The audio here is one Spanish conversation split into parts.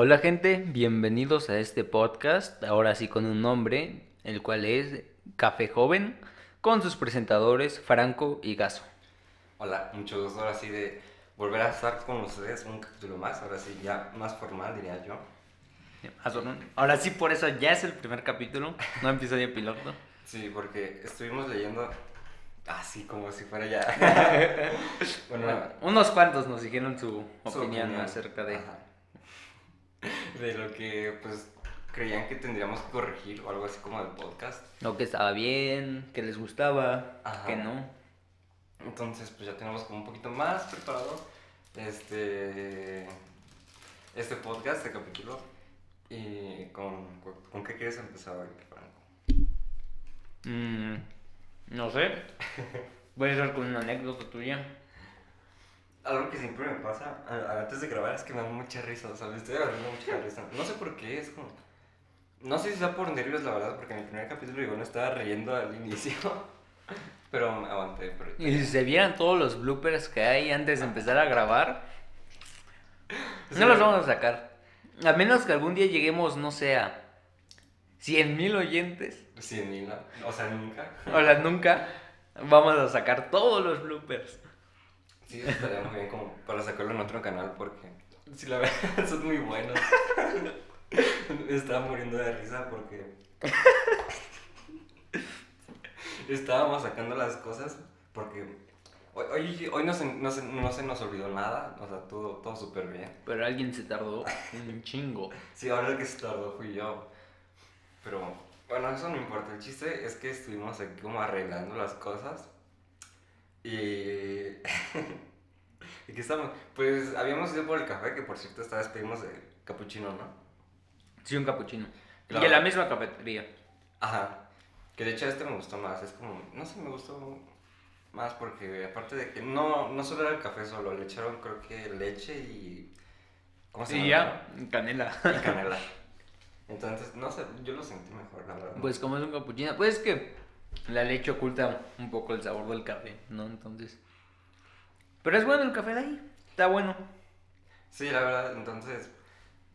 Hola gente, bienvenidos a este podcast, ahora sí con un nombre, el cual es Café Joven, con sus presentadores Franco y Gaso. Hola, mucho gusto ahora sí de volver a estar con ustedes un capítulo más, ahora sí ya más formal diría yo. Ahora sí por eso ya es el primer capítulo, no episodio piloto. Sí, porque estuvimos leyendo así como si fuera ya. bueno, unos cuantos nos dijeron su, opinión, acerca de de lo que pues creían que tendríamos que corregir o algo así como del podcast. Lo que estaba bien, que les gustaba, que no. Entonces, pues ya tenemos como un poquito más preparado este este podcast, este capítulo. ¿Y con, con qué quieres empezar hoy, Franco? Mm, no sé. Voy a estar con una anécdota tuya algo que siempre me pasa antes de grabar es que me da mucha risa, ¿sabes? Estoy agarrando mucha risa. No sé por qué, es como... No sé si sea por nervios, la verdad, porque en el primer capítulo igual no estaba riendo al inicio. Pero me aguanté. Y si se vieran todos los bloopers que hay antes de empezar a grabar, no los vamos a sacar. A menos que algún día lleguemos, no sé, a 100 mil oyentes. 100 mil, o sea, nunca. O sea, nunca vamos a sacar todos los bloopers. Sí, estaría muy bien como para sacarlo en otro canal porque si la verdad son muy buenos. Estaba muriendo de risa porque estábamos sacando las cosas porque hoy, hoy, no, se, no, se, no, se, nos olvidó nada, o sea, todo, todo súper bien. Pero alguien se tardó un chingo. Sí, ahora el que se tardó fui yo. Pero bueno, eso no importa. El chiste es que estuvimos aquí como arreglando las cosas y. ¿Y qué estamos? Pues habíamos ido por el café, que por cierto esta vez pedimos de capuchino, ¿no? Sí, un capuchino. Y en la misma cafetería. Ajá. Que de hecho este me gustó más. Es como. No sé, me gustó más porque aparte de que no, no solo era el café solo, le echaron creo que leche y. ¿Cómo se llama? ya, canela. Y canela. Entonces, no sé, yo lo sentí mejor, la verdad. Pues como es un capuchino, pues es que la leche oculta un poco el sabor del café, ¿no? Entonces. Pero es bueno el café de ahí, está bueno. Sí, la verdad, entonces,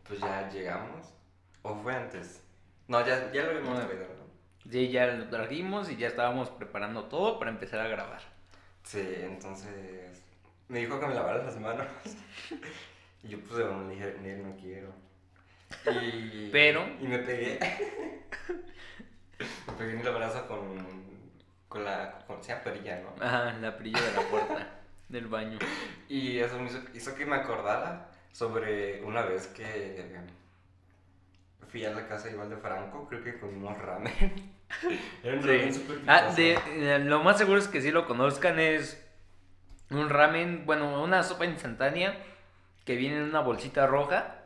pues ya llegamos. ¿O fue antes? No, ya, ya lo habíamos no, ¿no? Sí, ya lo trajimos y ya estábamos preparando todo para empezar a grabar. Sí, entonces me dijo que me lavara las manos. y yo pues le dije, no quiero. Y, Pero. Y me pegué. me pegué en el brazo con, con la. Con, sea perilla, ¿no? Ajá, la perilla de la puerta del baño. Y eso me hizo, que me acordara sobre una vez que fui a la casa Iván de Franco, creo que con unos ramen. Era un ramen súper ah, de, Lo más seguro es que sí lo conozcan, es un ramen, bueno, una sopa instantánea que viene en una bolsita roja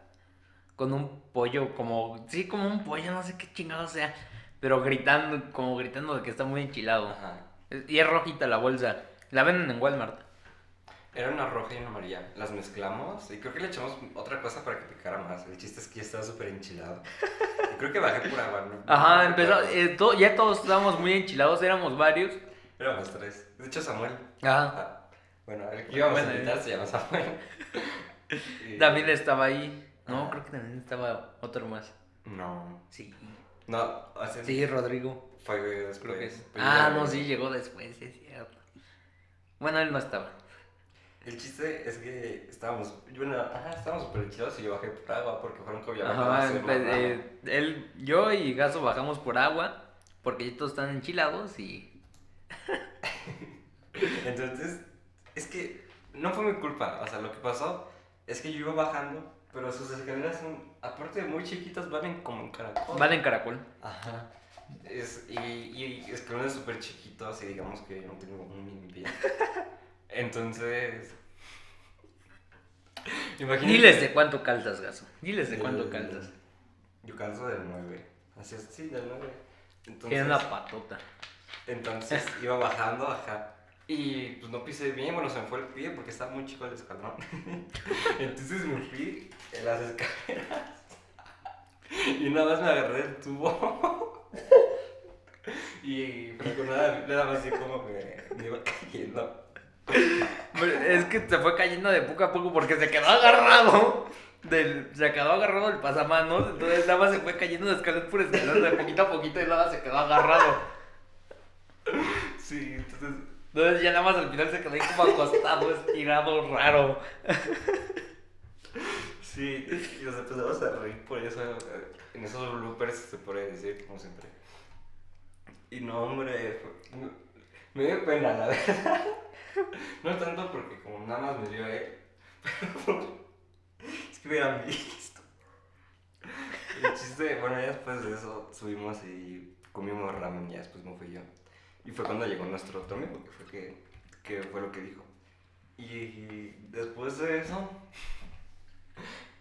con un pollo como, sí, como un pollo, no sé qué chingado sea, pero gritando, como gritando de que está muy enchilado. Y es rojita la bolsa. La venden en Walmart. Era una roja y una amarilla. Las mezclamos y creo que le echamos otra cosa para que picara más. El chiste es que ya estaba súper enchilado. Y creo que bajé por agua, ¿no? Ajá, empezó, eh, ya todos estábamos muy enchilados, éramos varios. Éramos tres. De hecho, Samuel. Ajá. Ah, bueno, el que íbamos a invitar se llama Samuel. David estaba ahí. No, creo que también estaba otro más. No. Sí. No, así Sí, Rodrigo. Fue después. ah, no, sí, llegó después, es cierto. Bueno, él no estaba. El chiste es que estábamos, bueno, ajá, estábamos súper chidos y yo bajé por agua porque fueron obviamente ajá, pues, eh, él, yo y Gaso bajamos por agua porque todos están enchilados y... Entonces, es que no fue mi culpa, o sea, lo que pasó es que yo iba bajando pero sus escaleras son, aparte de muy chiquitas, van en, como en caracol. Van en caracol. Ajá. Es, y, y escalones súper chiquitos y digamos que yo no tengo un mini pie. Entonces... Imagínate. Diles de cuánto calzas, Gaso. Diles de cuánto calzas. Yo calzo del 9. Así es, sí, del 9. Entonces, Tiene una patota. Entonces iba bajando, ajá. Y pues no pisé bien, bueno, se me fue el pie porque estaba muy chico el escalón. Entonces me fui en las escaleras y nada más me agarré el tubo. y pues nada, nada más así como que me iba cayendo. Es que se fue cayendo de poco a poco porque se quedó agarrado del, se quedó agarrado del pasamanos, entonces nada más se fue cayendo de escalón por escalón de poquito a poquito y nada más se quedó agarrado. Sí, entonces. Entonces ya nada más al final se quedó ahí como acostado, estirado, raro. Sí, y nos empezamos a reír por eso. En esos bloopers se puede decir, como siempre. Y no, hombre, me dio pena, la verdad. No tanto porque como nada más me dio a él, pero es que hubieran visto. El chiste, bueno, ya después de eso subimos y comimos ramen, ya después me fui yo. Y fue cuando llegó nuestro otro amigo, que fue, que, que fue lo que dijo. Y después de eso,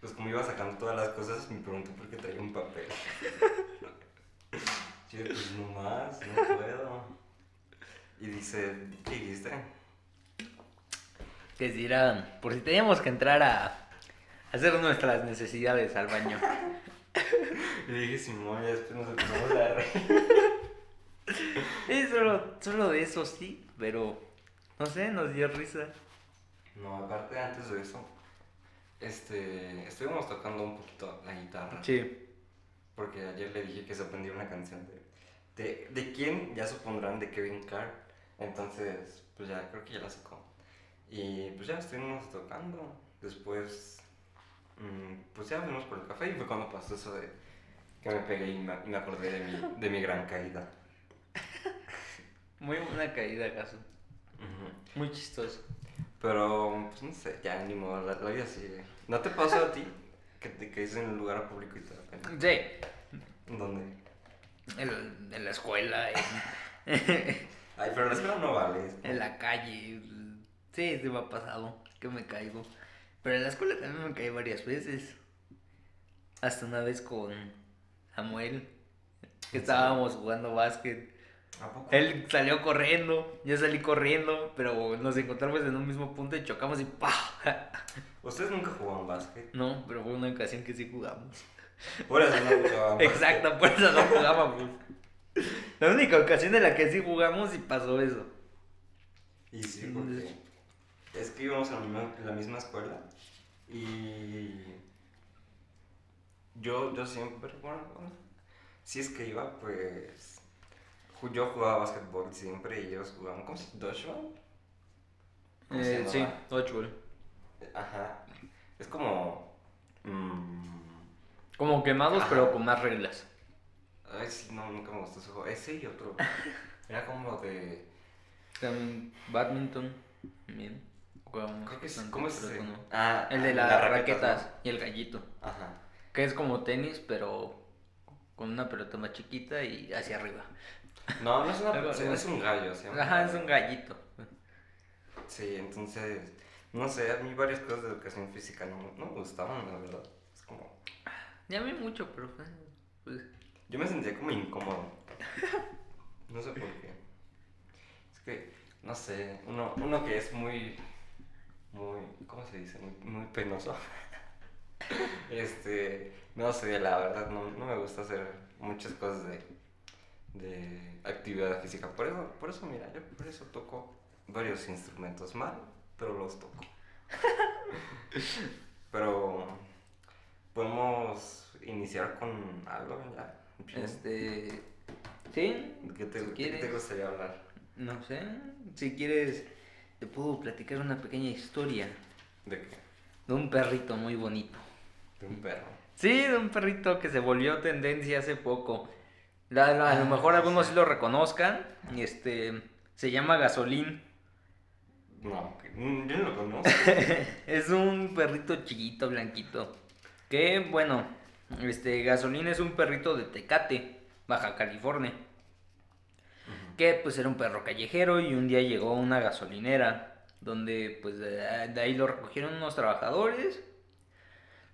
pues como iba sacando todas las cosas, me preguntó por qué traía un papel. Yo, pues no más, no puedo. Y dice, ¿qué dijiste? Que era, por si teníamos que entrar a hacer nuestras necesidades al baño. Y dije, Simón, y después nos empezamos a reír. Sí, solo, solo de eso sí, pero no sé, nos dio risa. No, aparte antes de eso, este, estuvimos tocando un poquito la guitarra. Sí. Porque ayer le dije que se aprendió una canción de, de, de quién, ya supondrán, de Kevin Carr. Entonces, pues ya creo que ya la sacó. Y pues ya estuvimos tocando. Después, mm, pues ya fuimos por el café y fue cuando pasó eso de que me pegué y me, me acordé de mi, de mi gran caída. Muy buena caída, caso. Ujú. Muy chistoso. Pero, pues no sé, ya ni modo, la, la vida sigue. ¿No te pasó a ti que te caíste en un lugar público y te da pena? Sí, ¿Dónde? en, en la escuela, en, Ay, pero la escuela no vale. en la calle. Sí, se me ha pasado que me caigo. Pero en la escuela también me caí varias veces. Hasta una vez con Samuel, que estábamos jugando básquet. ¿A poco? Él salió corriendo, yo salí corriendo, pero nos encontramos en un mismo punto y chocamos y ¡pah! ¿Ustedes nunca jugaban básquet? No, pero fue una ocasión que sí jugamos. Por eso no básquet. Exacto, por eso no jugábamos. La única ocasión en la que sí jugamos y pasó eso. Y sí, porque es que íbamos a la misma, escuela y yo, yo siempre, bueno, bueno, si es que iba, pues yo jugaba básquetbol siempre y ellos jugaban, ¿cómo se llama? ¿Dodgeball? ¿Cómo se Eh, sí, ocho. Ajá, es como... mm, Como quemados, Ajá. pero con más reglas. ay, sí, no, nunca me gustó ese juego. Ese y otro. Era como de... También badminton. Bien. Jugamos Creo que es, ¿Cómo es ese? no. Ah, El de las las raquetas, raquetas y el gallito. Ajá. Que es como tenis, pero con una pelota más chiquita y hacia arriba. No, no es una persona, es un gallo. se llama Ajá, es un gallito. Sí, entonces, no sé, a mí varias cosas de educación física no, no me gustaban, la verdad. Es como, Llamé mucho, pero pues, pues, yo me sentía como incómodo. No sé por qué. Es que, no sé, uno, uno que es muy, muy, ¿cómo se dice? Muy, muy penoso. Este, no sé, la verdad, no, no me gusta hacer muchas cosas de, de actividad física. Por eso, por eso, mira, yo por eso toco varios instrumentos mal, pero los toco. Pero podemos iniciar con algo ya. este. Sí, ¿Qué te, si qué te gustaría hablar? No sé, si quieres, te puedo platicar una pequeña historia ¿De qué? de un perrito muy bonito. De un perro. Sí, de un perrito que se volvió tendencia hace poco. La- la- a lo Ah, mejor algunos sí. lo reconozcan. Este, se llama Gasolín. No, yo no lo conozco. es un perrito chiquito, blanquito. Que, bueno, este, Gasolín es un perrito de Tecate, Baja California. Que pues era un perro callejero y un día llegó a una gasolinera donde pues de, de ahí lo recogieron unos trabajadores,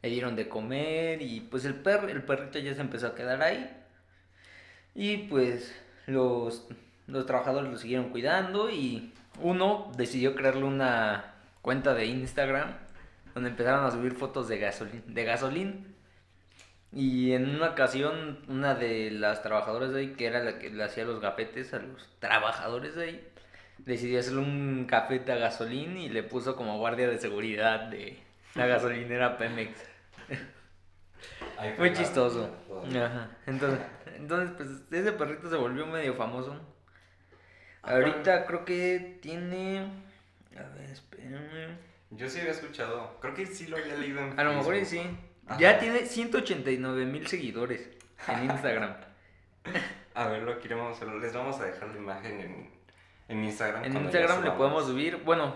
le dieron de comer y pues el perro, el perrito ya se empezó a quedar ahí. Y pues los, los trabajadores lo siguieron cuidando y uno decidió crearle una cuenta de Instagram donde empezaron a subir fotos de gasolín, de gasolín. Y en una ocasión, una de las trabajadoras de ahí, que era la que le hacía los gafetes a los trabajadores de ahí, decidió hacerle un gafete a gasolín y le puso como guardia de seguridad de la gasolinera Pemex. Muy chistoso. Ajá. Entonces, entonces, pues ese perrito se volvió medio famoso. Ahorita creo que tiene. A ver, espérame. Yo sí había escuchado. Creo que sí lo había leído en A lo mejor sí. Ya tiene 189 mil seguidores en Instagram. a ver, lo queremos. Les vamos a dejar la imagen en, en Instagram. En Instagram le podemos subir. Bueno,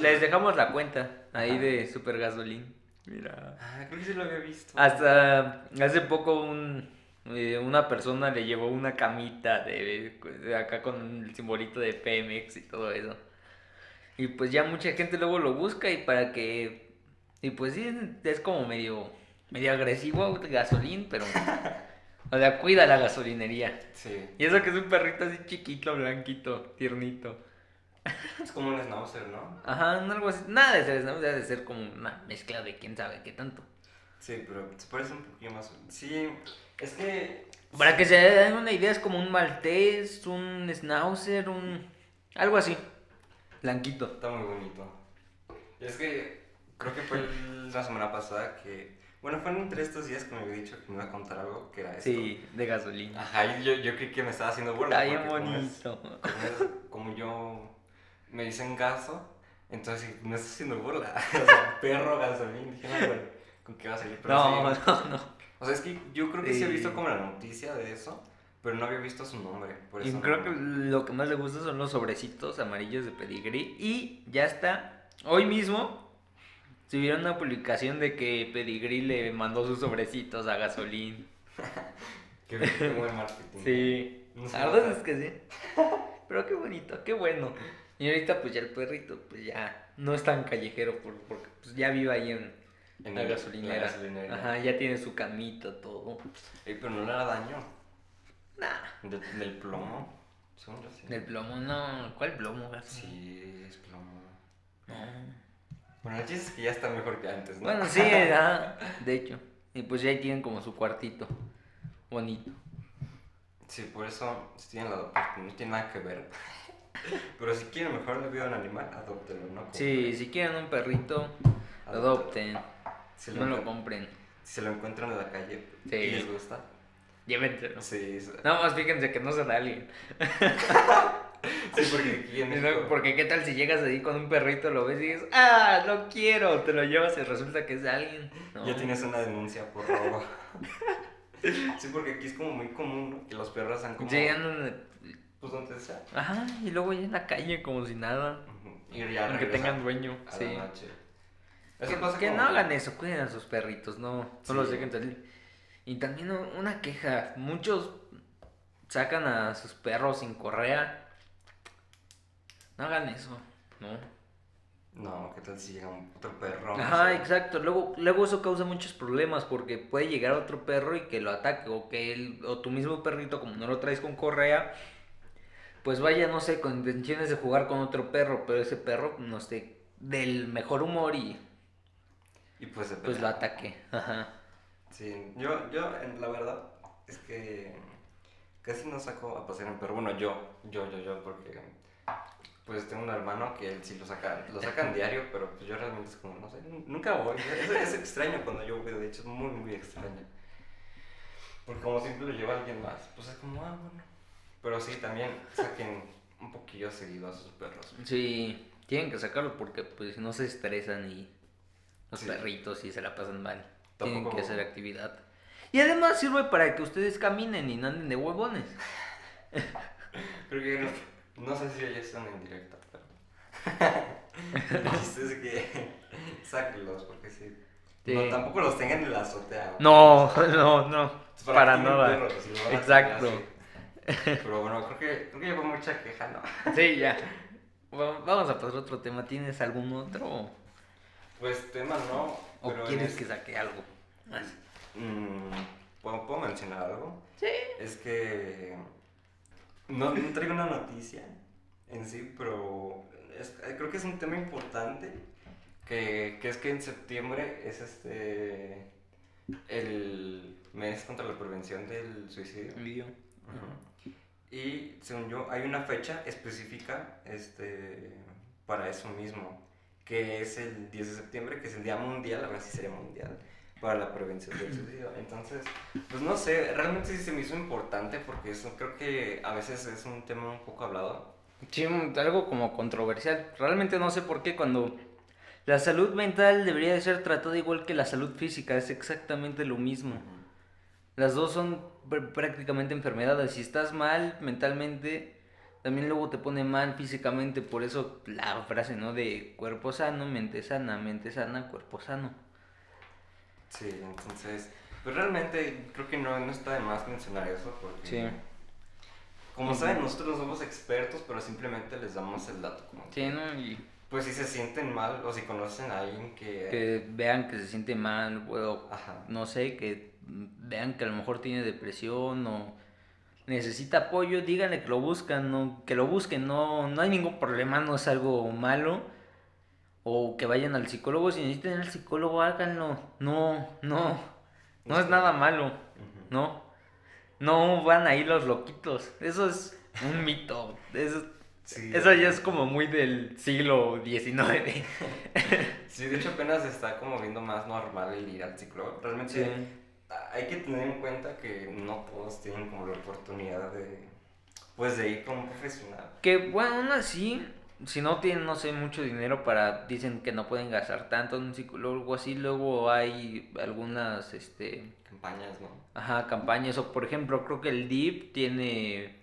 les dejamos la cuenta ahí de Super Gasolín. Mira. Ah, creo que sí lo había visto. Hasta hace poco un, eh, una persona le llevó una camita de, acá con el simbolito de PMX y todo eso. Y pues ya mucha gente luego lo busca y para que... Y pues sí, es como medio, medio agresivo gasolín, pero... o sea, cuida la gasolinería. Sí. Y eso que es un perrito así chiquito, blanquito, tiernito. Es como un schnauzer, ¿no? Ajá, algo así. Nada de ser schnauzer, debe ser como una mezcla de quién sabe qué tanto. Sí, pero se parece un poquito más. Sí, es que. Para que se den una idea, es como un maltés, un schnauzer, un. algo así. Blanquito. Está muy bonito. Es que creo que fue la semana pasada que. Bueno, fue entre estos días que me había dicho que me iba a contar algo que era esto. Sí, de gasolina. Ajá, y yo, yo creí que me estaba haciendo burla. Está bien bonito. como yo me dicen gaso, entonces me está haciendo burla. o sea, perro, gasolín, dije, no, bueno, ¿con qué va a salir? Pero no, no, no. O sea, es que yo creo que sí. he visto como la noticia de eso, pero no había visto su nombre. Por eso y creo que lo que más le gusta son los sobrecitos amarillos de pedigrí. Y ya está. Hoy mismo subieron una publicación de que pedigrí le mandó sus sobrecitos a gasolín. qué, buen marketing. Sí. la verdad es que sí. Pero qué bonito, qué bueno. Y ahorita pues ya el perrito pues ya no es tan callejero porque pues ya vive ahí en, la, gasolinera. Ajá, ya tiene su camita, todo. pero no le da daño. Nah. del plomo. Del plomo, no. ¿Cuál plomo, gato? Sí, es plomo. No. Bueno, el chiste es que ya está mejor que antes, ¿no? Bueno, sí, de hecho. Y pues ya ahí tienen como su cuartito. Bonito. Sí, por eso tienen la no tiene nada que ver. Pero si quieren mejor la vida de un animal, adoptenlo, ¿no? Sí, si quieren un perrito, adopten. No lo compren. Si se lo encuentran en la calle y les gusta, llévenselo. Sí. Nada más fíjense que no sea alguien. sí, porque Porque qué tal si llegas ahí con un perrito, lo ves y dices, ah, no quiero, te lo llevas y resulta que es de alguien. Ya tienes una denuncia por robo. sí, porque aquí es como muy común que los perros sean como... Sí, andan pues donde sea. Ajá, y luego ya en la calle como si nada. Y ya Aunque tengan dueño. sí. Eso que, pasa que no hagan eso, cuiden a sus perritos, no, no los dejen salir. Y también una queja, muchos sacan a sus perros sin correa. No hagan eso, ¿no? No, ¿qué tal si llega otro perro? Ajá, exacto. Luego, luego eso causa muchos problemas porque puede llegar otro perro y que lo ataque o que él, o tu mismo perrito, como no lo traes con correa, pues vaya, no sé, con intenciones de jugar con otro perro, pero ese perro, no sé, del mejor humor y... Y pues, pues lo ataque. Ajá. Sí, yo, yo, la verdad, es que casi no saco a pasear un perro. Bueno, yo, yo, yo, yo, porque pues tengo un hermano que él sí lo saca, lo saca en diario, pero pues yo realmente es como, no sé, nunca voy. Es, es extraño cuando yo voy, de hecho es muy, muy extraño. Porque como siempre lo lleva alguien más, pues es como, ah, bueno. Pero sí, también saquen un poquillo seguido a sus perros. Sí, tienen que sacarlo porque pues no se estresan y los perritos y se la pasan mal. Tienen que hacer actividad. Y además sirve para que ustedes caminen y no anden de huevones. Creo que no, sé si ya están en directo, pero. es que sáquenlos porque sí. No, tampoco los tengan en la azotea. No, no, no. Para, nada. Exacto. Pero bueno, creo que, creo que llevo mucha queja, ¿no? Sí, ya. vamos a pasar a otro tema. ¿Tienes algún otro? Pues tema no. ¿O quieres que saque algo? Mm, ¿puedo, mencionar algo? Sí. Es que no, traigo una noticia en sí, pero creo que es un tema importante. Que, que es que en septiembre es este el mes contra la prevención del suicidio. Y según yo, hay una fecha específica este, para eso mismo, que es el 10 de septiembre, que es el Día Mundial, ahora sí sería mundial, para la prevención del suicidio. Entonces, pues no sé, realmente sí se me hizo importante porque eso creo que a veces es un tema un poco hablado. Sí, algo como controversial. Realmente no sé por qué cuando la salud mental debería de ser tratada igual que la salud física, es exactamente lo mismo. Las dos son prácticamente enfermedades. Si estás mal mentalmente, también luego te pone mal físicamente. Por eso la frase, ¿no? De cuerpo sano, mente sana, mente sana, cuerpo sano. Sí, entonces, pues realmente creo que no, no está de más mencionar eso porque... Sí. Como saben, nosotros no somos expertos, pero simplemente les damos el dato. Como sí, ¿no? Y pues si se sienten mal o si conocen a alguien que... Que vean que se siente mal, o no sé, que vean que a lo mejor tiene depresión o necesita apoyo, díganle que lo buscan, no, que lo busquen, no, no hay ningún problema, no es algo malo. O que vayan al psicólogo, si necesitan al psicólogo, háganlo. No, no, no es nada malo, ¿no? No van ahí los loquitos, eso es un mito, eso eso ya es como muy del siglo XIX. sí, de hecho apenas está como viendo más normal el ir al psicólogo. Realmente hay que tener en cuenta que no todos tienen como la oportunidad de, pues, de ir con un profesional. Que bueno, aún así, si no tienen, no sé, mucho dinero para, dicen que no pueden gastar tanto en un psicólogo así, luego hay algunas, este... Campañas, ¿no? Ajá, campañas. O por ejemplo, creo que el DIP tiene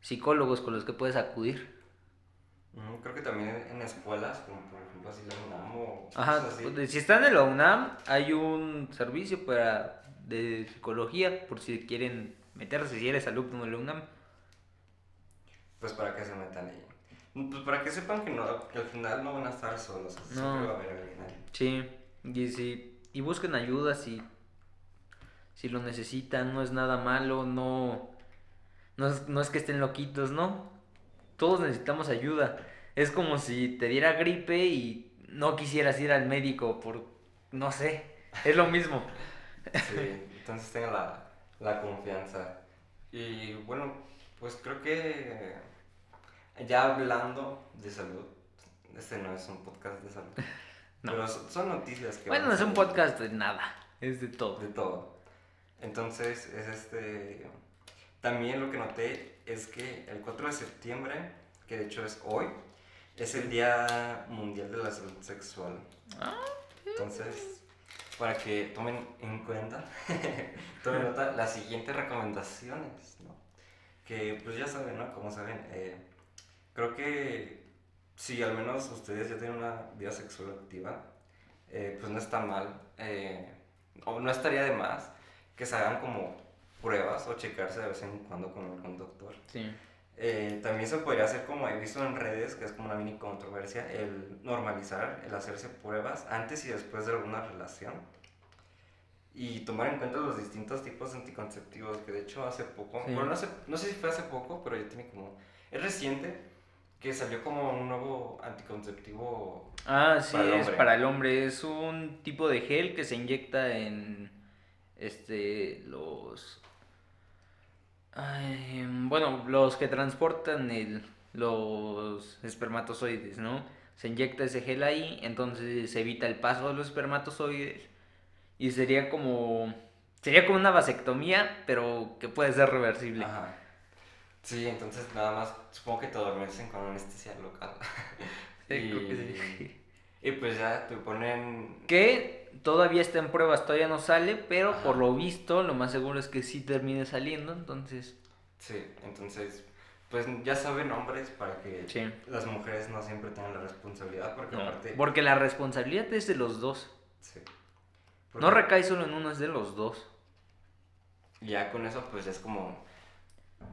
psicólogos con los que puedes acudir. creo que también en escuelas, como por ejemplo así la UNAM o Ajá, pues, si están en la UNAM, hay un servicio para de psicología por si quieren meterse, si eres alumno de la UNAM. Pues para que se metan ahí. Pues para que sepan que, no, que al final no van a estar solos, no. va a haber alguien ahí. Sí, y, si, y busquen ayuda si, si lo necesitan, no es nada malo, no no es, no es que estén loquitos, ¿no? Todos necesitamos ayuda. Es como si te diera gripe y no quisieras ir al médico por, no sé, es lo mismo. Sí, entonces tenga la, la confianza. Y bueno, pues creo que ya hablando de salud, este no es un podcast de salud, no. pero son noticias que... Bueno, no es un podcast de nada, es de todo. De todo. Entonces es este también lo que noté es que el 4 de septiembre, que de hecho es hoy, es el Día Mundial de la Salud Sexual. Ah, Entonces, para que tomen en cuenta, tomen nota las siguientes recomendaciones, ¿no? Que pues ya saben, ¿no? Como saben, eh, creo que si al menos ustedes ya tienen una vida sexual activa, eh, pues no está mal, eh, o no estaría de más que se hagan como pruebas o checarse de vez en cuando con algún doctor. Sí. Eh, también se podría hacer como he visto en redes, que es como una mini controversia, el normalizar, el hacerse pruebas antes y después de alguna relación. Y tomar en cuenta los distintos tipos de anticonceptivos, que de hecho hace poco, bueno, no, no sé si fue hace poco, pero ya tiene como, es reciente, que salió como un nuevo anticonceptivo. Ah, sí, es para el hombre. Es un tipo de gel que se inyecta en este los bueno, los que transportan el, los espermatozoides, ¿no? Se inyecta ese gel ahí, entonces se evita el paso de los espermatozoides y sería como sería como una vasectomía, pero que puede ser reversible. Ajá. Sí, entonces nada más supongo que te adormecen con anestesia local. Sí, y, creo que sí. Y pues ya te ponen que todavía está en pruebas, todavía no sale, pero por lo visto, lo más seguro es que sí termine saliendo, entonces. Sí, entonces, pues ya saben hombres para que las mujeres no siempre tengan la responsabilidad, porque aparte... Porque la responsabilidad es de los dos. Sí. No recae solo en uno, es de los dos. Ya con eso, pues es como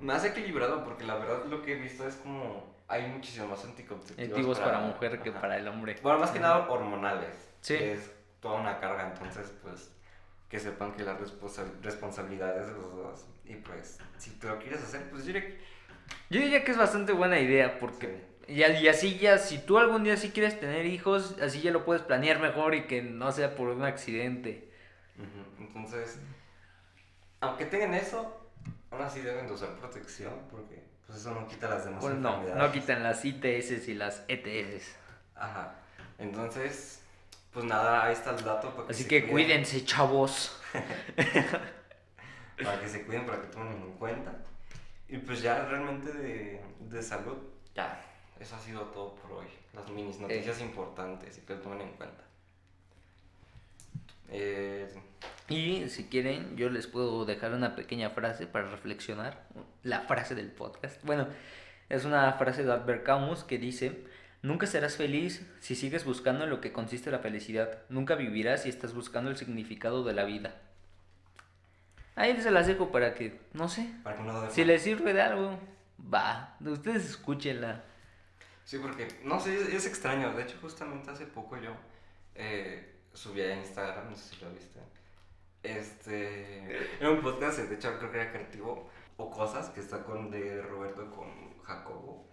más equilibrado, porque la verdad lo que he visto es como hay muchísimos más anticonceptivos para, para mujer que para el hombre. Bueno, más que nada hormonales. Sí. es toda una carga, entonces pues que sepan que la responsabilidad es de los dos. Y pues, si tú lo quieres hacer, pues yo diría que... Yo diría que es bastante buena idea, porque... Y, así ya, si tú algún día sí quieres tener hijos, así ya lo puedes planear mejor y que no sea por un accidente. Entonces, aunque tengan eso, aún así deben de usar protección, porque pues eso no quita las demás pues no, no quitan las ITS y las ETS. Ajá. Entonces, pues nada, ahí está el dato. Para que Así que cuídense, chavos. para que se cuiden, para que tomen en cuenta. Y pues ya realmente de, de salud, ya, eso ha sido todo por hoy. Las minis noticias eh. importantes y que lo tomen en cuenta. Eh, y si quieren, yo les puedo dejar una pequeña frase para reflexionar. La frase del podcast. Bueno, es una frase de Albert Camus que dice, nunca serás feliz si sigues buscando en lo que consiste la felicidad. Nunca vivirás si estás buscando el significado de la vida. Ahí se las dejo para que, no sé, si les sirve de algo, va, ustedes escúchenla. Sí, porque, no sé, es, extraño. De hecho, justamente hace poco yo eh, subí a Instagram, no sé si lo viste. Este, era un podcast, de hecho creo que era creativo, o cosas, que está con de Roberto con Jacobo,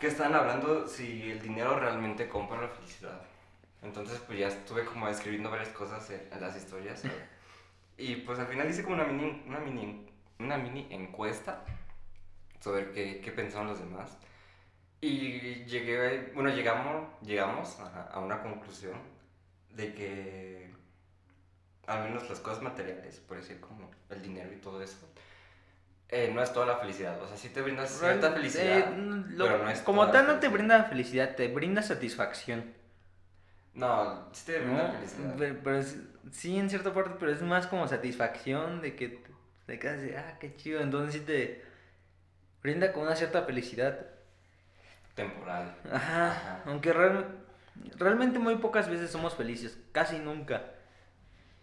que están hablando si el dinero realmente compra la felicidad. Entonces, pues ya estuve como escribiendo varias cosas en, las historias. Y pues al final hice como una mini, una mini, una mini encuesta sobre qué, qué pensaban los demás. Y llegué, bueno, llegamos, llegamos a, una conclusión de que al menos las cosas materiales, por decir como el dinero y todo eso, eh, no es toda la felicidad. O sea, sí te brinda cierta felicidad, eh, pero no es Como tal no te brinda felicidad, te brinda satisfacción. No, sí te brinda felicidad. Pero, sí, en cierta parte, pero es más como satisfacción de que te quedas de, ah, qué chido. Entonces sí te brinda con una cierta felicidad temporal. Ajá, aunque realmente muy pocas veces somos felices, casi nunca.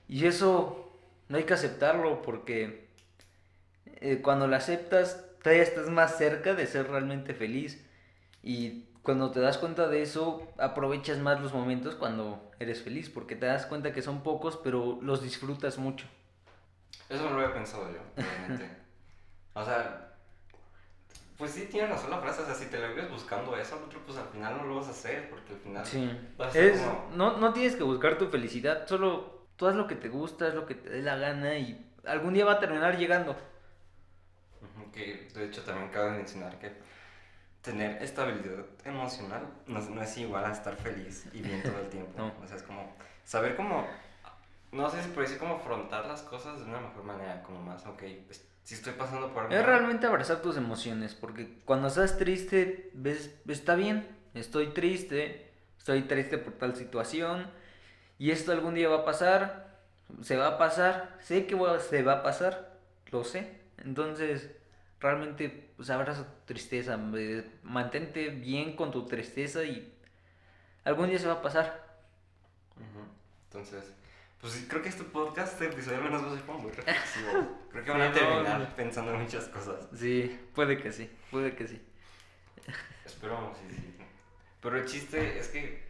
Y eso no hay que aceptarlo porque eh, cuando lo aceptas, todavía estás más cerca de ser realmente feliz. Y cuando te das cuenta de eso, aprovechas más los momentos cuando eres feliz, porque te das cuenta que son pocos, pero los disfrutas mucho. Eso no lo había pensado yo, realmente. o sea, pues sí, tienes razón la frase, o sea, si te lo vives buscando eso, otro, pues al final no lo vas a hacer, porque al final... Sí. es, no, no tienes que buscar tu felicidad, solo tú haz lo que te gusta, haz lo que te dé la gana y algún día va a terminar llegando. Que de hecho también cabe mencionar que tener estabilidad emocional no, no, es igual a estar feliz y bien todo el tiempo. no. O sea, es como saber cómo, no sé si por decir cómo afrontar las cosas de una mejor manera, como más, ok, pues si estoy pasando por algo. Es realmente abrazar tus emociones, porque cuando estás triste, ves, está bien, estoy triste, estoy triste por tal situación, y esto algún día va a pasar, se va a pasar, sé que se va a pasar, lo sé. Entonces, realmente, pues abraza tu tristeza, mantente bien con tu tristeza y algún día se va a pasar. Entonces, pues creo que este podcast, este episodio al menos va a ser como muy reflexivo. creo que van a terminar pensando en muchas cosas. Sí, puede que sí, puede que sí. Esperamos, sí, sí. Pero el chiste es que,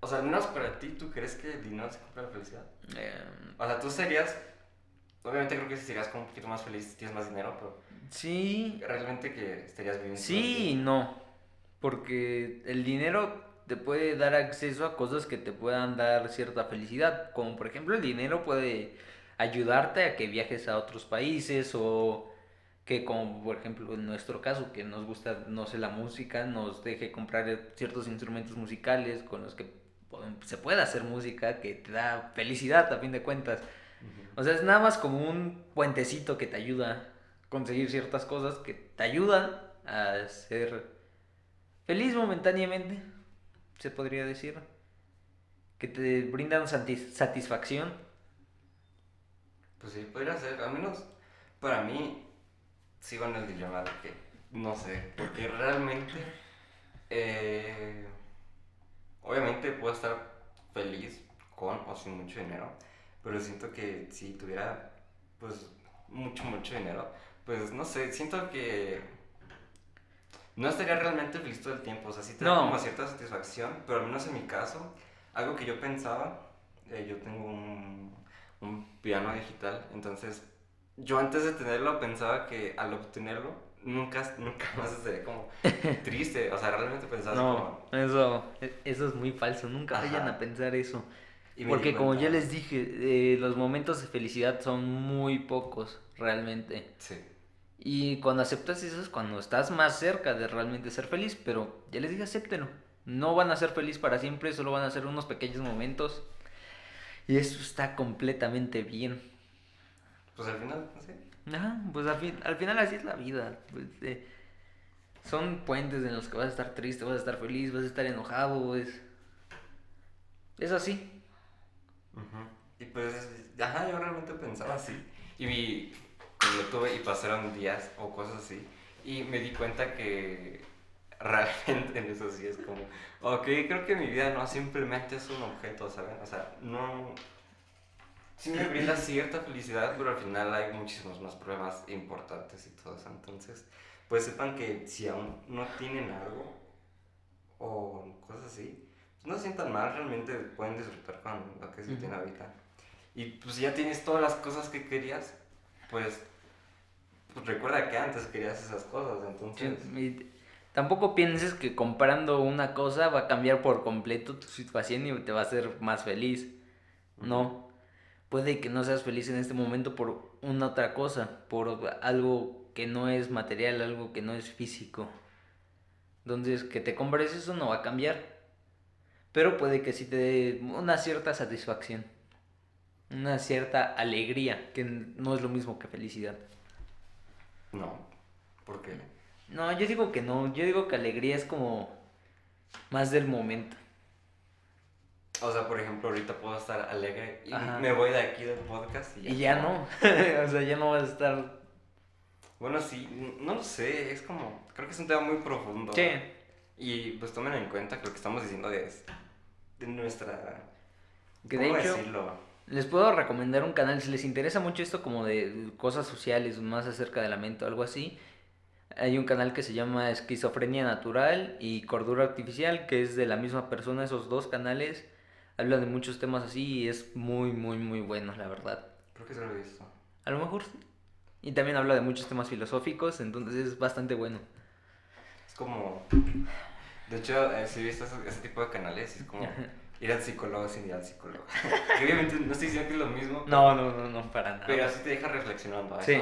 o sea, al menos para ti, ¿tú crees que el dinero se compra la felicidad? Em, o sea, tú serías, obviamente creo que serías como un poquito más feliz si tienes más dinero, pero... Sí. Realmente que estarías viviendo... Sí y no, porque el dinero te puede dar acceso a cosas que te puedan dar cierta felicidad, como por ejemplo el dinero puede ayudarte a que viajes a otros países o que como por ejemplo en nuestro caso que nos gusta no sé la música nos deje comprar ciertos instrumentos musicales con los que se puede hacer música que te da felicidad a fin de cuentas. O sea es nada más como un puentecito que te ayuda conseguir ciertas cosas que te ayudan a ser feliz momentáneamente se podría decir, que te brindan satisfacción. Pues sí, podría ser, al menos para mí, sigo en el dilema de que, no sé, porque realmente, eh, obviamente puedo estar feliz con o sin mucho dinero, pero siento que si tuviera, pues, mucho, mucho dinero, pues, no sé, siento que no estaría realmente feliz todo el tiempo. O sea, sí te da como cierta satisfacción, pero al menos en mi caso, algo que yo pensaba, eh, yo tengo un, un piano digital, entonces yo antes de tenerlo pensaba que al obtenerlo nunca, nunca más estaría como triste. O sea, realmente pensaba no, Eso, eso es muy falso. Nunca vayan a pensar eso. Porque como ya les dije, eh, los momentos de felicidad son muy pocos, realmente. Sí. Y cuando aceptas eso es cuando estás más cerca de realmente ser feliz, pero ya les dije, acéptenlo. No van a ser felices para siempre, solo van a ser unos pequeños momentos. Y eso está completamente bien. Pues al final, sí. Ajá, pues al, fin, al final así es la vida. Pues, eh, son puentes en los que vas a estar triste, vas a estar feliz, vas a estar enojado. Es, es así. Y pues, ajá, yo realmente pensaba así. Y vi, cuando lo tuve y pasaron días o cosas así. Y me di cuenta que realmente en eso sí es como, ok, creo que mi vida no simplemente es un objeto, ¿saben? O sea, no... Sí me brinda cierta felicidad, pero al final hay muchísimas más pruebas importantes y todo eso. Entonces, pues sepan que si aún no tienen algo o cosas así, pues no se sientan mal, realmente pueden disfrutar con lo que se tiene ahorita. Y pues si ya tienes todas las cosas que querías, pues recuerda que antes querías esas cosas, entonces... tampoco pienses que comprando una cosa va a cambiar por completo tu situación y te va a hacer más feliz. No. Puede que no seas feliz en este momento por una otra cosa, por algo que no es material, algo que no es físico. Entonces, que te compres eso no va a cambiar. Pero puede que sí te dé una cierta satisfacción una cierta alegría, que no es lo mismo que felicidad. No, ¿por qué? No, yo digo que no, yo digo que alegría es como más del momento. O sea, por ejemplo, ahorita puedo estar alegre y me voy de aquí del podcast y ya, y ya no. o sea, ya no vas a estar. Bueno, sí, no lo sé, es como. Creo que es un tema muy profundo. Sí. Y pues tomen en cuenta que lo que estamos diciendo es de nuestra. Que de hecho, les puedo recomendar un canal, si les interesa mucho esto como de cosas sociales, más acerca de la mente o algo así. Hay un canal que se llama Esquizofrenia Natural y Cordura Artificial, que es de la misma persona, esos dos canales. Habla de muchos temas así y es muy, muy, muy bueno, la verdad. Creo que se lo he visto. A lo mejor sí. Y también habla de muchos temas filosóficos, entonces es bastante bueno. Es como... De hecho, eh, si he visto ese, tipo de canales, es como ir al psicólogo sin ir al psicólogo. obviamente no estoy diciendo que es lo mismo. No, no, no, no, para nada. Pero así te deja reflexionando. sí.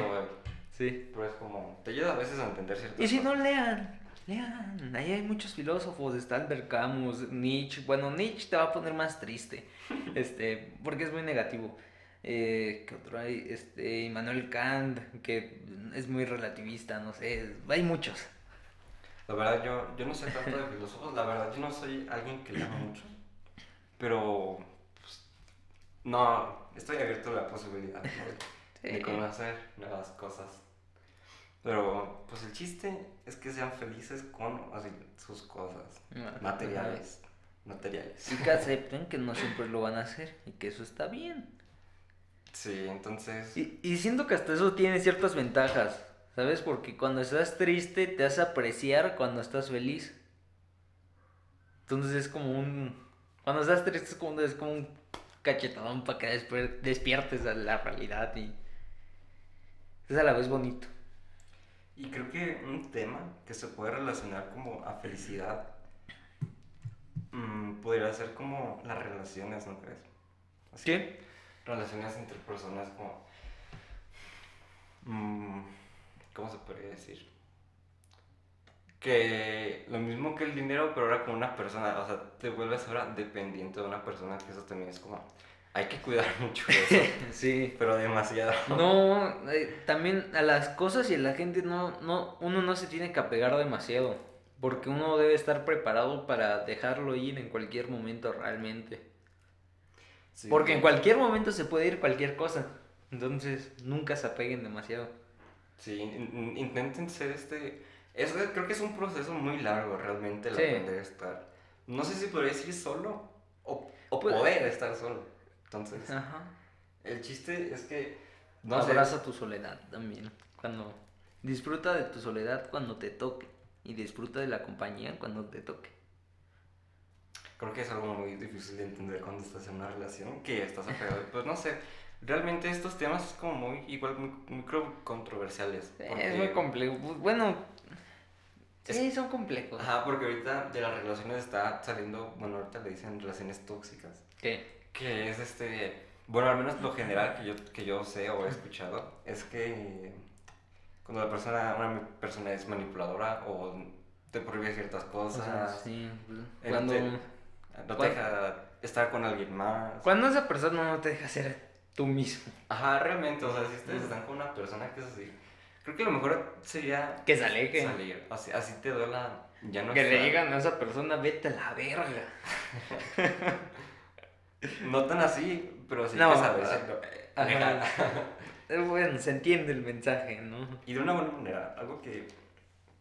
sí. Pero es como, te ayuda a veces a entender ciertas Y si no, lean. Lean, ahí hay muchos filósofos, está Albert Camus, Nietzsche, bueno, Nietzsche te va a poner más triste, este, porque es muy negativo. Eh, ¿Qué otro hay? Este, Immanuel Kant, que es muy relativista, no sé, hay muchos. La verdad, yo, yo no sé tanto de filósofos, la verdad, yo no soy alguien que lea mucho. Pero, pues, no, estoy abierto a la posibilidad de conocer nuevas cosas. Pero, pues el chiste es que sean felices con sus cosas materiales. Materiales. Y que acepten que no siempre lo van a hacer y que eso está bien. Sí, entonces. Y, y siento que hasta eso tiene ciertas ventajas, ¿sabes? Porque cuando estás triste te hace apreciar cuando estás feliz. Entonces es como un cuando estás triste es como, es como un cachetadón para que después despiertes a la realidad y es a la vez bonito. Y creo que un tema que se puede relacionar como a felicidad mm, podría ser como las relaciones, ¿no crees? Así, ¿Qué? Relaciones entre personas como... Mm, ¿Cómo se podría decir? Que lo mismo que el dinero, pero ahora con una persona, o sea, te vuelves ahora dependiente de una persona, que eso también es como, hay que cuidar mucho eso. sí. Pero demasiado. No, eh, también a las cosas y a la gente no, no, uno no se tiene que apegar demasiado, porque uno debe estar preparado para dejarlo ir en cualquier momento realmente. porque en cualquier momento se puede ir cualquier cosa, entonces nunca se apeguen demasiado. Sí, intenten ser este eso creo que es un proceso muy largo realmente el aprender a estar. No sé si podría decir solo o, o pues poder estar solo. Entonces, el chiste es que... No Abraza tu soledad también. Cuando disfruta de tu soledad cuando te toque y disfruta de la compañía cuando te toque. Creo que es algo muy difícil de entender cuando estás en una relación, que estás apegado. pues no sé, realmente estos temas es como muy, igual, muy, muy controversiales. Es muy complejo. Bueno, Sí, son complejos. Ajá, porque ahorita de las relaciones está saliendo, bueno, ahorita le dicen relaciones tóxicas. ¿Qué? Que es este, bueno, al menos lo general que yo, que yo sé o he escuchado, es que cuando la persona, una persona es manipuladora o te prohíbe ciertas cosas. O sea, sí. Eh, Cuando, te- no te deja estar con alguien más. cuando esa persona no te deja ser tú mismo. Ajá, realmente, o sea, si ustedes están con una persona que es así, creo que lo mejor sería Que se aleje. salir. Así, así te duela ya no Que le digan a esa persona, vete a la verga. No tan así, pero sí No, que ah, ajá. Alejar. Eh, Bueno, se entiende el mensaje, ¿no? Y de una buena manera, algo que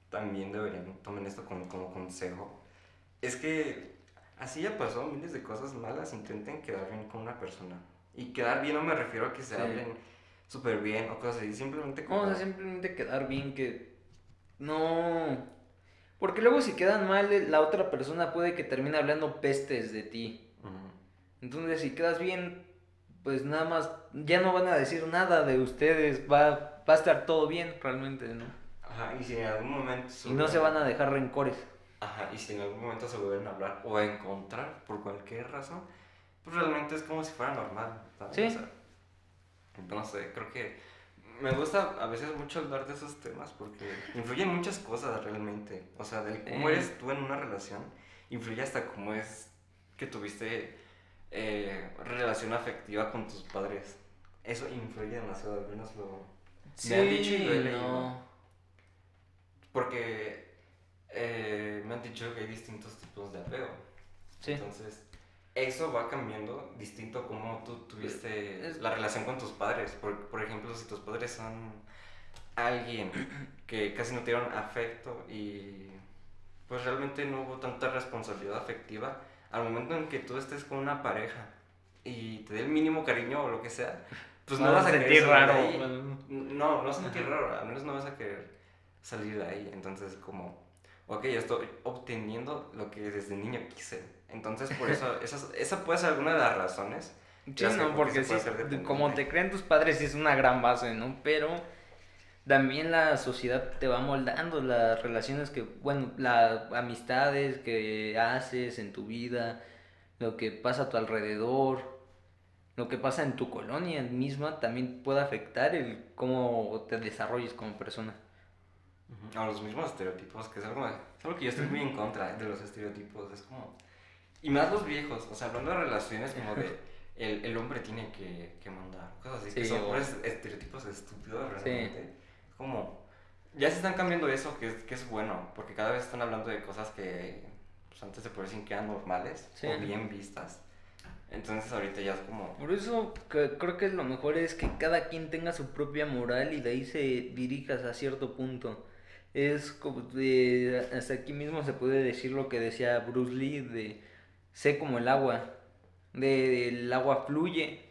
también deberían tomar esto como, como consejo, es que así ya pasó miles de cosas malas, intenten quedar bien con una persona. Y quedar bien no me refiero a que se Sí. hablen súper bien o cosas así, simplemente como... Vamos a simplemente quedar bien que no... Porque luego si quedan mal, eh, la otra persona puede que termine hablando pestes de ti. Ujú. Entonces si quedas bien, pues nada más, ya no van a decir nada de ustedes, va, va a estar todo bien realmente, ¿no? Ajá, y si en algún momento... Y no se van a dejar rencores. Ajá, y si en algún momento se vuelven a hablar o a encontrar por cualquier razón, pues realmente es como si fuera normal, ¿sabes? Sí. O sea, no sé, creo que me gusta a veces mucho hablar de esos temas porque influyen muchas cosas realmente. O sea, del cómo eres tú en una relación, influye hasta cómo es que tuviste eh, relación afectiva con tus padres. Eso influye demasiado, al menos lo... Me han dicho y lo he leído. no. Porque eh, me han dicho que hay distintos tipos de apego. Sí. Entonces, eso va cambiando distinto a cómo tú tuviste Es- la relación con tus padres. Por, por ejemplo, si tus padres son alguien que casi no te dieron afecto y pues realmente no hubo tanta responsabilidad afectiva, al momento en que tú estés con una pareja y te dé el mínimo cariño o lo que sea, pues no, vas a querer sentir raro. bueno. No, no sentir raro, al menos no vas a querer salir de ahí. Entonces, como, ok, estoy obteniendo lo que desde niño quise. Entonces, por eso, esa, esa puede ser alguna de las razones. Sí, no, porque sí, como te creen tus padres, sí es una gran base, ¿no? Pero también la sociedad te va moldando las relaciones que, bueno, las amistades que haces en tu vida, lo que pasa a tu alrededor, lo que pasa en tu colonia misma, también puede afectar el cómo te desarrolles como persona. A los mismos estereotipos, que es algo, es algo que yo estoy muy en contra de los estereotipos. Es como. Y más los viejos, o sea, hablando de relaciones, como de. El, el hombre tiene que, que mandar, cosas así, que Sí, son o- estereotipos estúpidos Sí. realmente. Como. Ya se están cambiando eso, que es, que es bueno, porque cada vez están hablando de cosas que pues, antes se parecían que eran normales Sí. o bien vistas. Entonces ahorita ya es como. Por eso que- creo que lo mejor es que cada quien tenga su propia moral y de ahí se dirijas a cierto punto. Es como de, hasta aquí mismo se puede decir lo que decía Bruce Lee de sé como el agua, de, el agua fluye.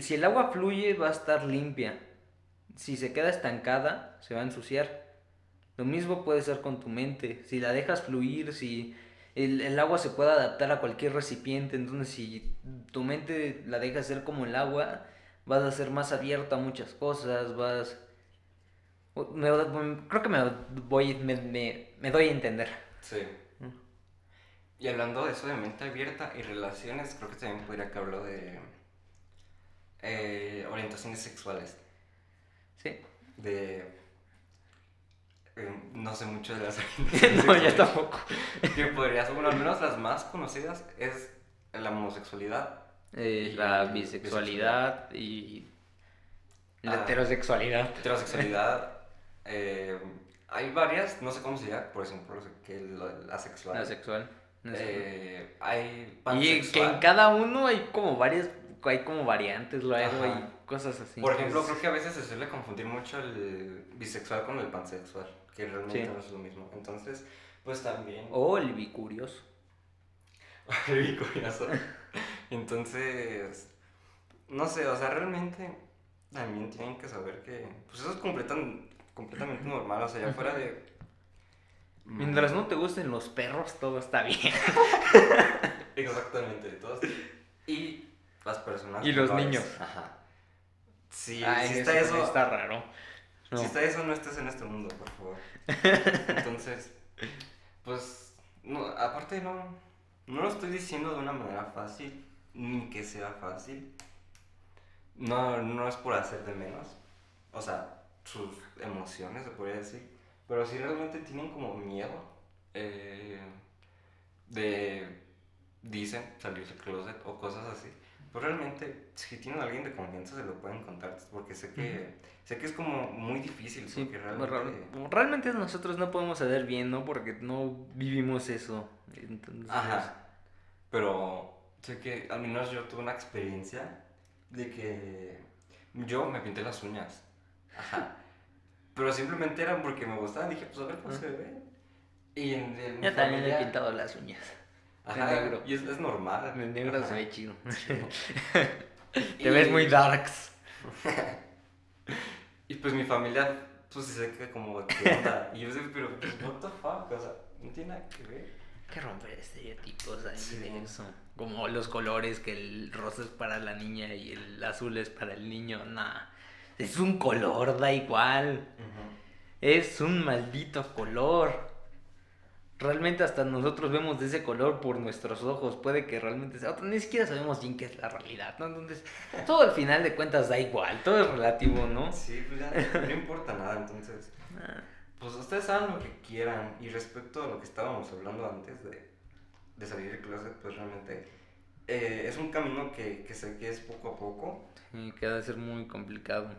Si el agua fluye va a estar limpia. Si se queda estancada se va a ensuciar. Lo mismo puede ser con tu mente. Si la dejas fluir, si el, el agua se puede adaptar a cualquier recipiente, entonces si tu mente la dejas ser como el agua, vas a ser más abierta a muchas cosas, vas... me- creo que me, voy, me, me- me doy a entender. Sí. Y hablando de eso de mente abierta y relaciones, creo que también podría que hablo de eh, orientaciones sexuales. Sí. De. eh, no sé mucho de las orientaciones no, yo tampoco. Que podría ser, bueno, al menos las más conocidas es la homosexualidad. Eh, la bisexualidad y la Ah. heterosexualidad. Heterosexualidad. Eh, hay varias, no sé cómo se llama, por ejemplo, que la, la sexual. La sexual. Eh, hay Y que pansexual. en cada uno hay como varias, hay como variantes luego y cosas así. Por ejemplo, creo que a veces se suele confundir mucho el bisexual con el pansexual, que realmente Sí. no es lo mismo. Entonces, pues también... O el bicurioso. Muy curioso. Entonces, no sé, o sea, realmente también tienen que saber que, pues eso es completan- completamente normal, o sea, ya fuera de... mm, Mientras no te gusten los perros, todo está bien. Exactamente, todos. Y las personas... Y los niños. Ajá. Sí, Ay, si eso está eso... está raro. No. Si está eso, no estés en este mundo, por favor. Entonces, pues, no, aparte no, no lo estoy diciendo de una manera fácil, ni que sea fácil. No, no es por hacer de menos, o sea, sus emociones, se podría decir. Pero si realmente tienen como miedo eh, de, dicen, salir del closet o cosas así. Pero realmente, si tienen a alguien de confianza, se lo pueden contar. Porque sé que, sé que es como muy difícil. Sí, porque realmente... realmente nosotros no podemos saber bien, ¿no? Porque no vivimos eso. Entonces... Ajá. Pero sé que al menos yo tuve una experiencia de que yo me pinté las uñas. Ajá. Pero simplemente eran porque me gustaban. Dije, pues a ver cómo se ve. Y en, en Yo también he pintado las uñas. Ajá, negro. Y es, es normal. En negro se ve chido. Te ves muy darks. y pues mi familia, pues se que como, ¿qué onda? Y yo sé, pero, pues, what the fuck? O sea, no tiene nada que ver. Que romper estereotipos ahí sí. de eso. Como los colores, que el rosa es para la niña y el azul es para el niño. Nah. Es un color, da igual. Es un maldito color. Realmente hasta nosotros vemos de ese color por nuestros ojos. Puede que realmente sea otro. Ni siquiera sabemos bien qué es la realidad, ¿no? Entonces, todo al final de cuentas da igual. Todo es relativo, ¿no? Sí, pues ya no importa nada. Entonces, ah. pues ustedes saben lo que quieran. Y respecto a lo que estábamos hablando antes de, de salir del closet, pues realmente eh, es un camino que, que sé que es poco a poco. Sí, que ha de ser muy complicado.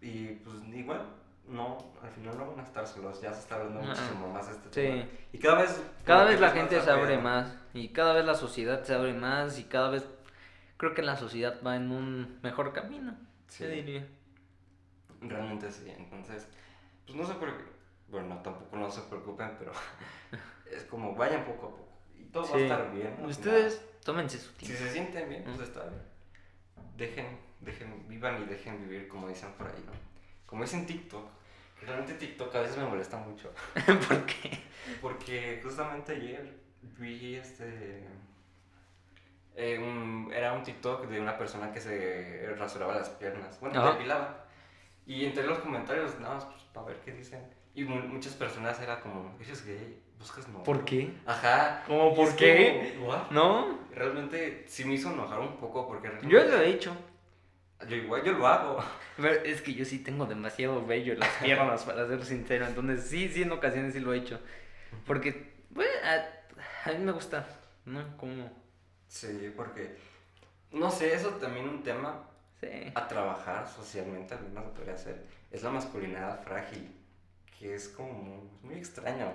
Y pues igual, no, al final no van a estar solos, ya se está hablando muchísimo más de este tema. Y cada vez... Cada vez la gente se abre más, y cada vez la sociedad se abre más, y cada vez creo que la sociedad va en un mejor camino, sí. diría. Realmente sí, entonces, pues no sé por qué, bueno, tampoco no se preocupen, pero es como vayan poco a poco, todo va a estar bien. Ustedes tómense su tiempo. Si se sienten bien, pues está bien. Dejen, dejen, vivan y dejen vivir como dicen por ahí, ¿no? como es en TikTok, realmente TikTok a veces me molesta mucho. ¿Por qué? Porque justamente ayer vi este... Eh, era un TikTok de una persona que se rasuraba las piernas, bueno, depilaba. Y entre los comentarios, nada más pues, para ver qué dicen. Y muchas personas era como, eres gay, buscas no. ¿Por qué? Ajá. ¿Cómo por qué? ¿No? Realmente sí me hizo enojar un poco porque... Yo lo he hecho. Yo igual, yo lo hago. es que yo sí tengo demasiado bello las piernas, para ser sincero. Entonces, sí, sí, en ocasiones sí lo he hecho. Porque, bueno, a, mí me gusta, ¿no? Como... Sí, porque, no sé, eso también un tema a trabajar socialmente, al menos se podría hacer, es la masculinidad frágil, que es como muy extraño.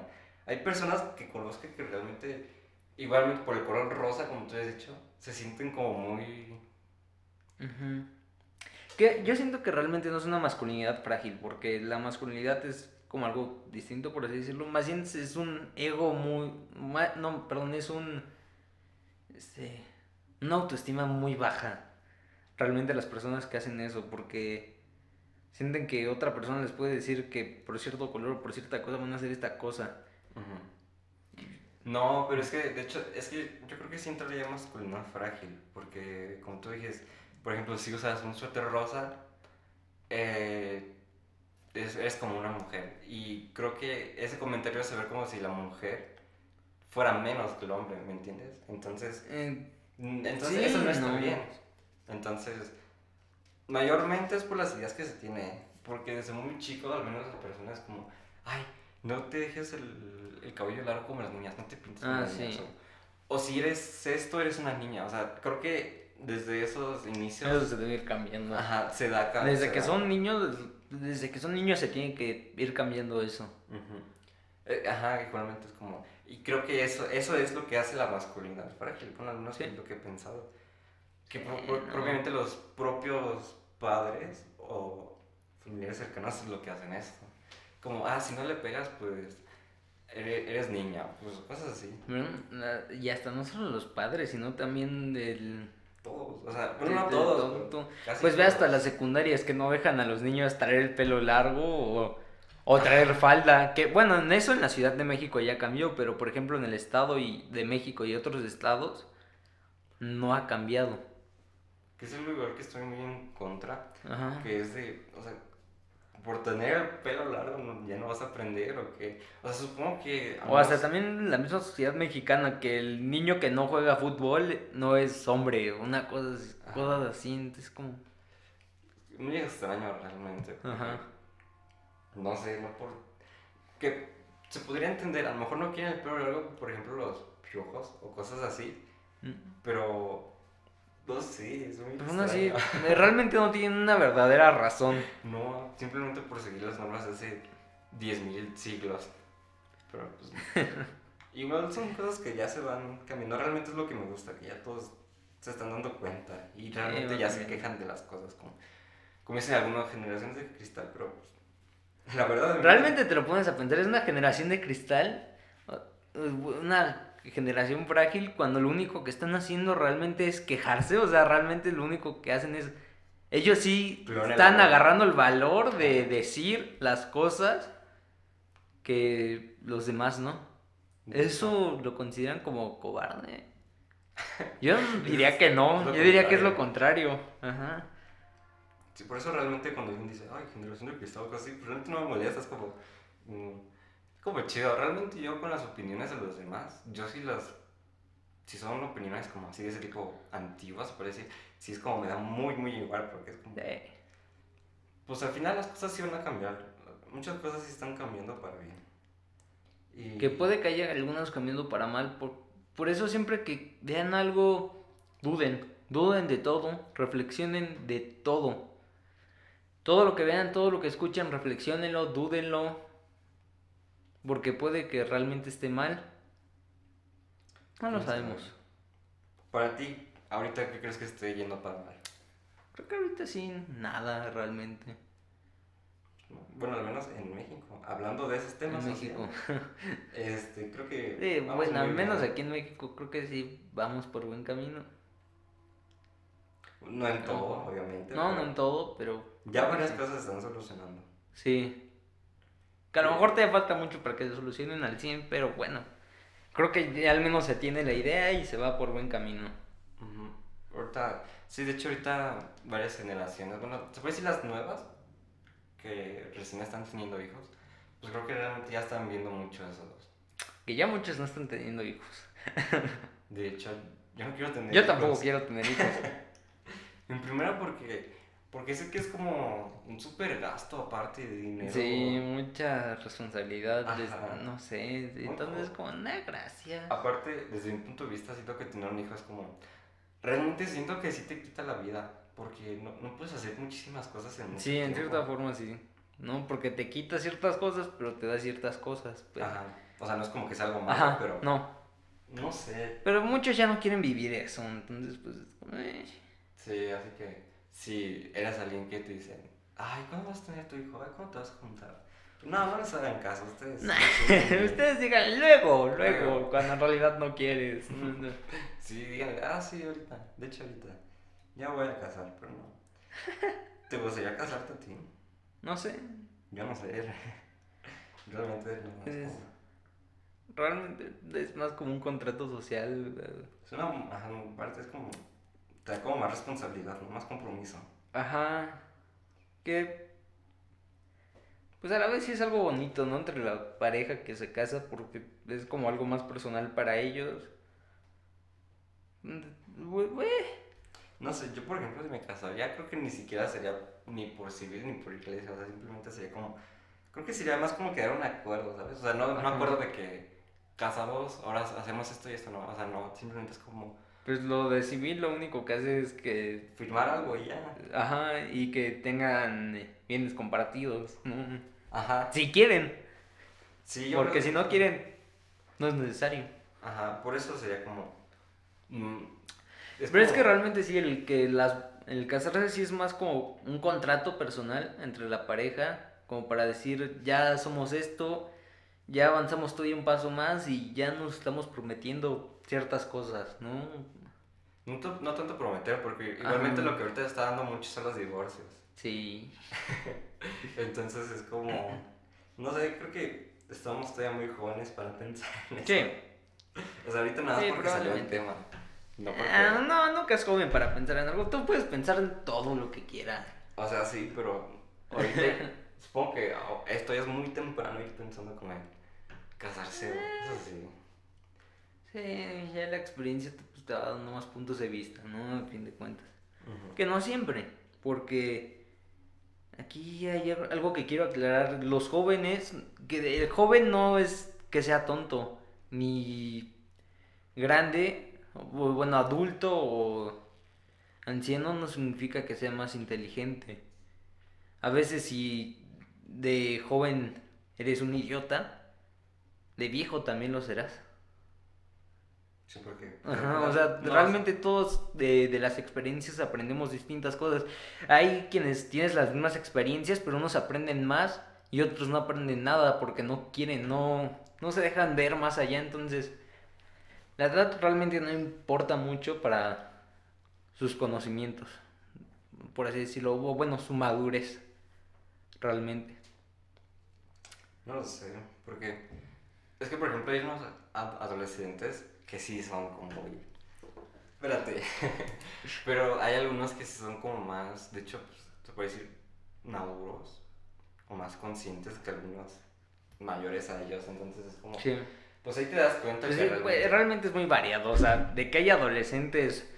Hay personas que conozco que realmente, igualmente por el color rosa, como tú has dicho, se sienten como muy... Que yo siento que realmente no es una masculinidad frágil, porque la masculinidad es como algo distinto, por así decirlo. Más bien es un ego muy. No, perdón, es un. Este. Una autoestima muy baja. Realmente las personas que hacen eso, porque sienten que otra persona les puede decir que por cierto color o por cierta cosa van a hacer esta cosa. No, pero es que, de hecho, es que yo creo que sí entraría masculinidad frágil, porque como tú dijiste por ejemplo, si usas un suéter rosa, eh, es, como una mujer. Y creo que ese comentario se ve como si la mujer fuera menos que el hombre, ¿me entiendes? Entonces, eh, entonces eso no está bien. Entonces, mayormente es por las ideas que se tiene. Porque desde muy chico, al menos las personas como, ay, no te dejes el, el cabello largo como las niñas, no te pintes ah. O, o si eres esto, eres una niña. O sea, creo que desde esos inicios. Eso se debe ir cambiando. Ajá, se da Desde que son niños, desde que son niños se tiene que ir cambiando eso. Eh, ajá, igualmente es como. Y creo que eso, eso es lo que hace la masculinidad frágil, con algunos sí. lo que he pensado. Que eh, propiamente los propios padres o familiares cercanos es lo que hacen esto. Como, ah, si no le pegas, pues eres, niña, pues cosas así. y hasta no solo los padres, sino también del todos, o sea, bueno, no todos. pues ve hasta la secundaria, es que no dejan a los niños traer el pelo largo o, o traer falda. Que bueno, en eso en la Ciudad de México ya cambió, pero por ejemplo en el Estado y de México y otros estados no ha cambiado. Que es el lugar que estoy muy en contra, que es de, o sea, por tener el pelo largo ya no vas a aprender o qué. O sea, supongo que... O hasta también la misma sociedad mexicana, que el niño que no juega fútbol no es hombre, una cosa, cosas así, entonces como... Muy extraño realmente. Ajá. No sé, no por... que se podría entender, a lo mejor no quieren el pelo largo, por ejemplo, los piojos o cosas así, Mm. pero no sé, es muy Pero aún así, extraño. realmente no tienen una verdadera razón. No, simplemente por seguir las normas de hace 10.000 siglos. Pero pues. igual son cosas que ya se van cambiando. Realmente es lo que me gusta, que ya todos se están dando cuenta. Y realmente ya se quejan de las cosas. Como, como dicen algunas generaciones de cristal, pero pues, la verdad. Realmente te lo pones a pensar, es una generación de cristal, una generación frágil cuando lo único que están haciendo realmente es quejarse, o sea, realmente lo único que hacen es... Ellos sí están agarrando el valor de decir las cosas que los demás no. Eso lo consideran como cobarde. Yo diría que no, yo diría que es lo contrario. Ajá. Sí, por eso realmente cuando alguien dice, ay, generación de cristal así, pues realmente no me molesta, es como. mm, como chido. Realmente yo con las opiniones de los demás, yo sí las. Si son opiniones como así de ese tipo antiguas, por decir, sí es como me da muy, muy igual, porque es como. Sí. Pues al final las cosas sí van a cambiar. Muchas cosas sí están cambiando para bien. Y... Que puede que haya algunos cambiando para mal. Por, por eso siempre que vean algo, duden. Duden de todo. Reflexionen de todo. Todo lo que vean, todo lo que escuchen, reflexionenlo, dúdenlo. Porque puede que realmente esté mal. No lo sabemos. Para ti, ahorita, ¿qué crees que esté yendo para mal? Creo que ahorita sí, nada realmente. Bueno, al menos en México. Hablando de esos temas. En México. Este, creo que. Sí, bueno, al menos bien. aquí en México creo que sí vamos por buen camino. No en todo, obviamente. No, no en todo, pero Ya varias cosas se están solucionando. Sí. Que a lo mejor te falta mucho para que se solucionen al 100, pero bueno. Creo que ya al menos se tiene la idea y se va por buen camino. Ujú. Ahorita, sí, de hecho, ahorita varias generaciones, bueno, se puede decir las nuevas, que recién están teniendo hijos, pues creo que realmente ya están viendo mucho eso. Que ya muchos no están teniendo hijos. De hecho, yo no quiero tener Yo hijos. tampoco quiero tener hijos. En primera porque, porque sé que es como un súper gasto aparte de dinero. Sí, mucha responsabilidad. no sé. Entonces, poco. como, no, gracias. Aparte, desde mi punto de vista, siento que tener un hijo es como... Realmente siento que sí te quita la vida, porque no, no puedes hacer muchísimas cosas en mucho Sí, en cierta forma sí. No, porque te quita ciertas cosas, pero te da ciertas cosas. Pero... Ajá. O sea, no es como que sea algo malo, Ajá, pero... no. No sé. Pero muchos ya no quieren vivir eso. Entonces, pues, es eh. Sí, así que si eres alguien que te dicen, ay, ¿cuándo vas a tener tu hijo? Ay, ¿cuándo te vas a juntar? No, no les hagan caso, ustedes. Ustedes digan luego, luego, Luego. cuando en realidad no quieres. Sí, díganle, ah, sí, ahorita. De hecho, ahorita. Ya voy a casar, pero no. ¿Te gustaría casarte a ti? No sé, Yo no sé. Realmente no. Es, Es- como- realmente es más como un contrato social. es una. Ajá, en parte es como. Te da como más responsabilidad, ¿no? Más compromiso. Ajá. Que. Pues a la vez sí es algo bonito, ¿no? Entre la pareja que se casa porque es como algo más personal para ellos. Bue- No sé, yo por ejemplo, si me casaría, creo que ni siquiera sería ni por civil ni por iglesia, o sea, simplemente sería como. Creo que sería más como quedar un acuerdo, ¿sabes? O sea, no, no acuerdo de que casados, ahora hacemos esto y esto no, o sea, no, simplemente es como Pues lo de civil lo único que hace es que. firmar algo y ya. Ajá, y que tengan eh, bienes compartidos, ¿no? Ajá. Si quieren, Sí, yo porque si no quieren, no es necesario. Ajá, por eso sería como. mm, Pero es que realmente sí, el que las el casarse sí es más como un contrato personal entre la pareja, como para decir, ya somos esto, ya avanzamos todavía un paso más y ya nos estamos prometiendo ciertas cosas, ¿no? No, no tanto prometer, porque igualmente Ajá. lo que ahorita está dando mucho son los divorcios. Sí. Entonces es como. No sé, creo que estamos todavía muy jóvenes para pensar en eso. Sí. O sea, ahorita nada Sí, porque salió el tema. No porque. Ah, no, nunca es joven para pensar en algo. Tú puedes pensar en todo lo que quieras. O sea, sí, pero ahorita supongo que oh, esto ya es muy temprano ir pensando como en casarse. Eso sí. Sí, ya la experiencia te, pues, te va dando más puntos de vista, ¿no? A fin de cuentas. Que no siempre, porque aquí hay algo que quiero aclarar. Los jóvenes, que el joven no es que sea tonto, ni grande, o, bueno, adulto o anciano no significa que sea más inteligente. A veces si de joven eres un idiota, de viejo también lo serás. Sí, porque. Ajá, o sea, realmente todos de, de, las experiencias aprendemos distintas cosas. Hay quienes tienen las mismas experiencias, pero unos aprenden más y otros no aprenden nada porque no quieren, no, no se dejan ver más allá. Entonces, la edad realmente no importa mucho para sus conocimientos, por así decirlo, o bueno, su madurez, realmente. No lo sé, porque es que, por ejemplo, hay unos adolescentes que sí son como Espérate. Pero hay algunos que son como más, de hecho, pues, se puede decir, maduros o más conscientes que algunos mayores a ellos. Entonces es como... Sí. Pues ahí te das cuenta pues que realmente... es muy variado. O sea, de que hay adolescentes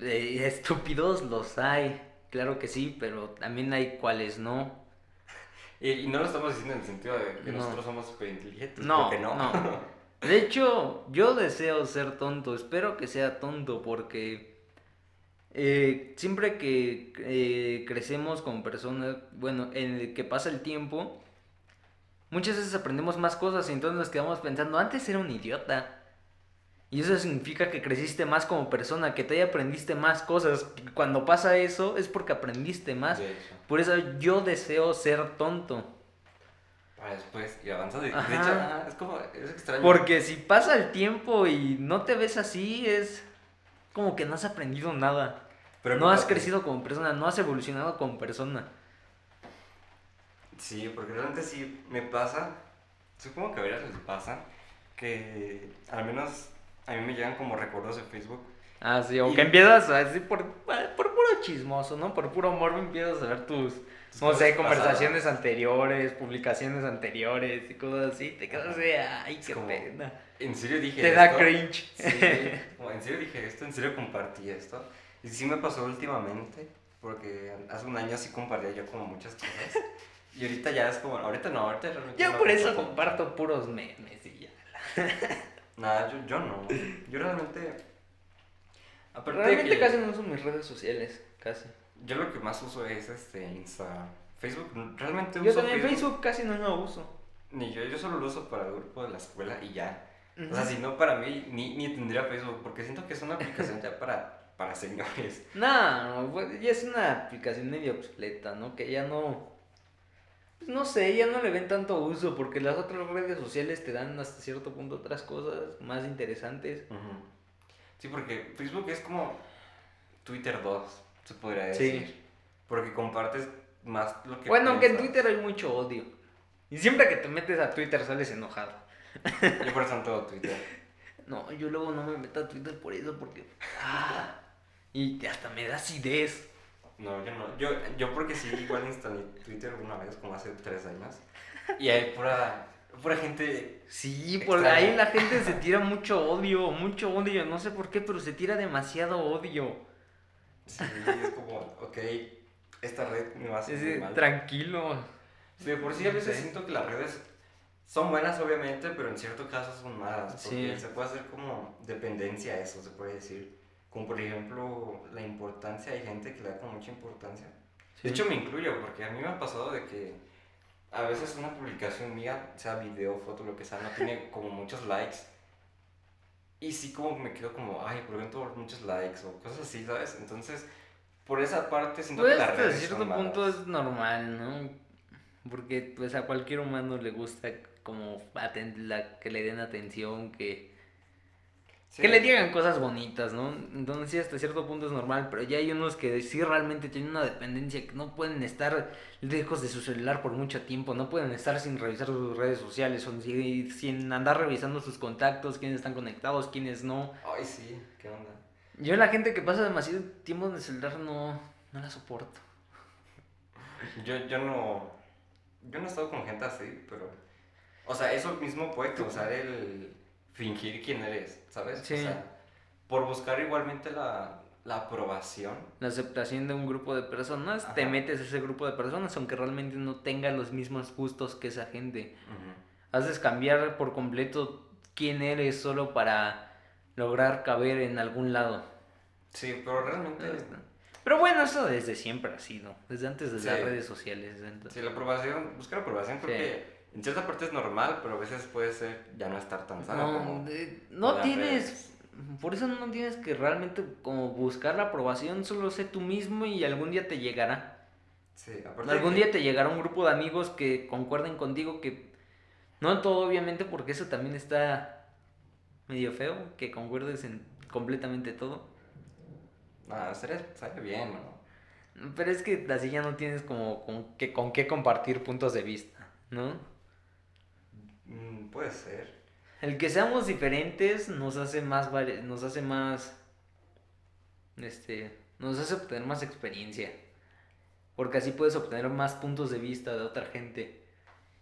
eh, estúpidos, los hay. Claro que sí, pero también hay cuales no. Y, no lo estamos diciendo en el sentido de que nosotros somos súper inteligentes. No, no. no. De hecho, yo deseo ser tonto, espero que sea tonto porque eh, siempre que eh, crecemos como personas, bueno, en el que pasa el tiempo, muchas veces aprendemos más cosas y entonces nos quedamos pensando, antes era un idiota. Y eso significa que creciste más como persona, que te aprendiste más cosas. Cuando pasa eso es porque aprendiste más. Por eso yo deseo ser tonto para después y avanzando. De, hecho, es como, es extraño. Porque si pasa el tiempo y no te ves así, es como que no has aprendido nada. Pero no has crecido como persona, no has evolucionado como persona. Sí, porque realmente sí me pasa, supongo que a veces les pasa, que al menos a mí me llegan como recuerdos de Facebook. Ah, sí, o que empiezas así por puro chismoso, ¿no? Por puro morbo empiezas a ver tus no sé, conversaciones anteriores, publicaciones anteriores y cosas así, te quedas de, ay, qué pena. En serio dije Te da cringe. Sí, como, en serio dije esto, en serio compartí esto. Y sí me pasó últimamente, porque hace un año sí compartía yo como muchas cosas. Y ahorita ya es como, ahorita no, ahorita realmente Yo por eso comparto puros memes y ya. Nada, yo, yo no. Yo realmente... realmente casi no uso mis redes sociales, casi. Yo lo que más uso es este Insta. Facebook, realmente uso. Yo también Facebook, casi no lo uso. Ni yo, yo solo lo uso para el grupo de la escuela y ya. O sea, si no para mí, ni, ni tendría Facebook, porque siento que es una aplicación ya para, para señores. No, pues, ya es una aplicación medio obsoleta, ¿no? Que ya no. Pues no sé, ya no le ven tanto uso, porque las otras redes sociales te dan hasta cierto punto otras cosas más interesantes. Sí, porque Facebook es como Twitter 2 se podría decir. Sí. Porque compartes más lo que. Bueno, aunque en Twitter hay mucho odio. Y siempre que te metes a Twitter sales enojado. Yo por eso no tengo Twitter. No, yo luego no me meto a Twitter por eso, porque. Ah, y hasta me da acidez. No, yo no. Yo, yo porque sí, igual instalé Twitter una vez, como hace tres años. Y hay pura, pura gente. Sí, por ahí la gente se tira mucho odio, mucho odio. No sé por qué, pero se tira demasiado odio. Sí, es como, ok, esta red me va a hacer mal. Tranquilo. Sí, por sí a veces siento que las redes son buenas, obviamente, pero en ciertos casos son malas. Porque se puede hacer como dependencia a eso, se puede decir. Como por ejemplo, la importancia, hay gente que le da como mucha importancia. De hecho, me incluyo, porque a mí me ha pasado de que a veces una publicación mía, sea video, foto, lo que sea, no tiene como muchos likes y sí como me quedo como, ay, por ejemplo, muchos likes o cosas así, ¿sabes? Entonces, por esa parte siento que la red cierto punto es normal, ¿no? Porque pues a cualquier humano le gusta como la, que le den atención, que que le digan cosas bonitas, ¿no? Entonces sí, hasta cierto punto es normal, pero ya hay unos que sí realmente tienen una dependencia, que no pueden estar lejos de su celular por mucho tiempo, no pueden estar sin revisar sus redes sociales, o sin andar revisando sus contactos, quiénes están conectados, quiénes no. Ay, sí, qué onda. Yo la gente que pasa demasiado tiempo en el celular no, no la soporto. Yo, yo no, yo no he estado con gente así, pero... O sea, eso mismo puede causar el fingir quién eres, ¿sabes? O sea, por buscar igualmente la, la aprobación. La aceptación de un grupo de personas, te metes a ese grupo de personas aunque realmente no tenga los mismos gustos que esa gente. Haces cambiar por completo quién eres solo para lograr caber en algún lado. Sí, pero realmente... Pero bueno, eso desde siempre ha sido, desde antes de las redes sociales. Sí, la aprobación, buscar aprobación creo que en cierta parte es normal, pero a veces puede ser ya no estar tan sano no, como... no tienes, por eso no tienes que realmente como buscar la aprobación, solo sé tú mismo y algún día te llegará. Sí, aparte Algún día te llegará un grupo de amigos que concuerden contigo que... No todo obviamente porque eso también está medio feo, que concuerdes en completamente todo. Ah, sería, bien, ¿no? Pero es que así ya no tienes como con, que, con qué compartir puntos de vista, ¿no? Mm, puede ser. El que seamos diferentes nos hace más nos hace más este nos hace obtener más experiencia. Porque así puedes obtener más puntos de vista de otra gente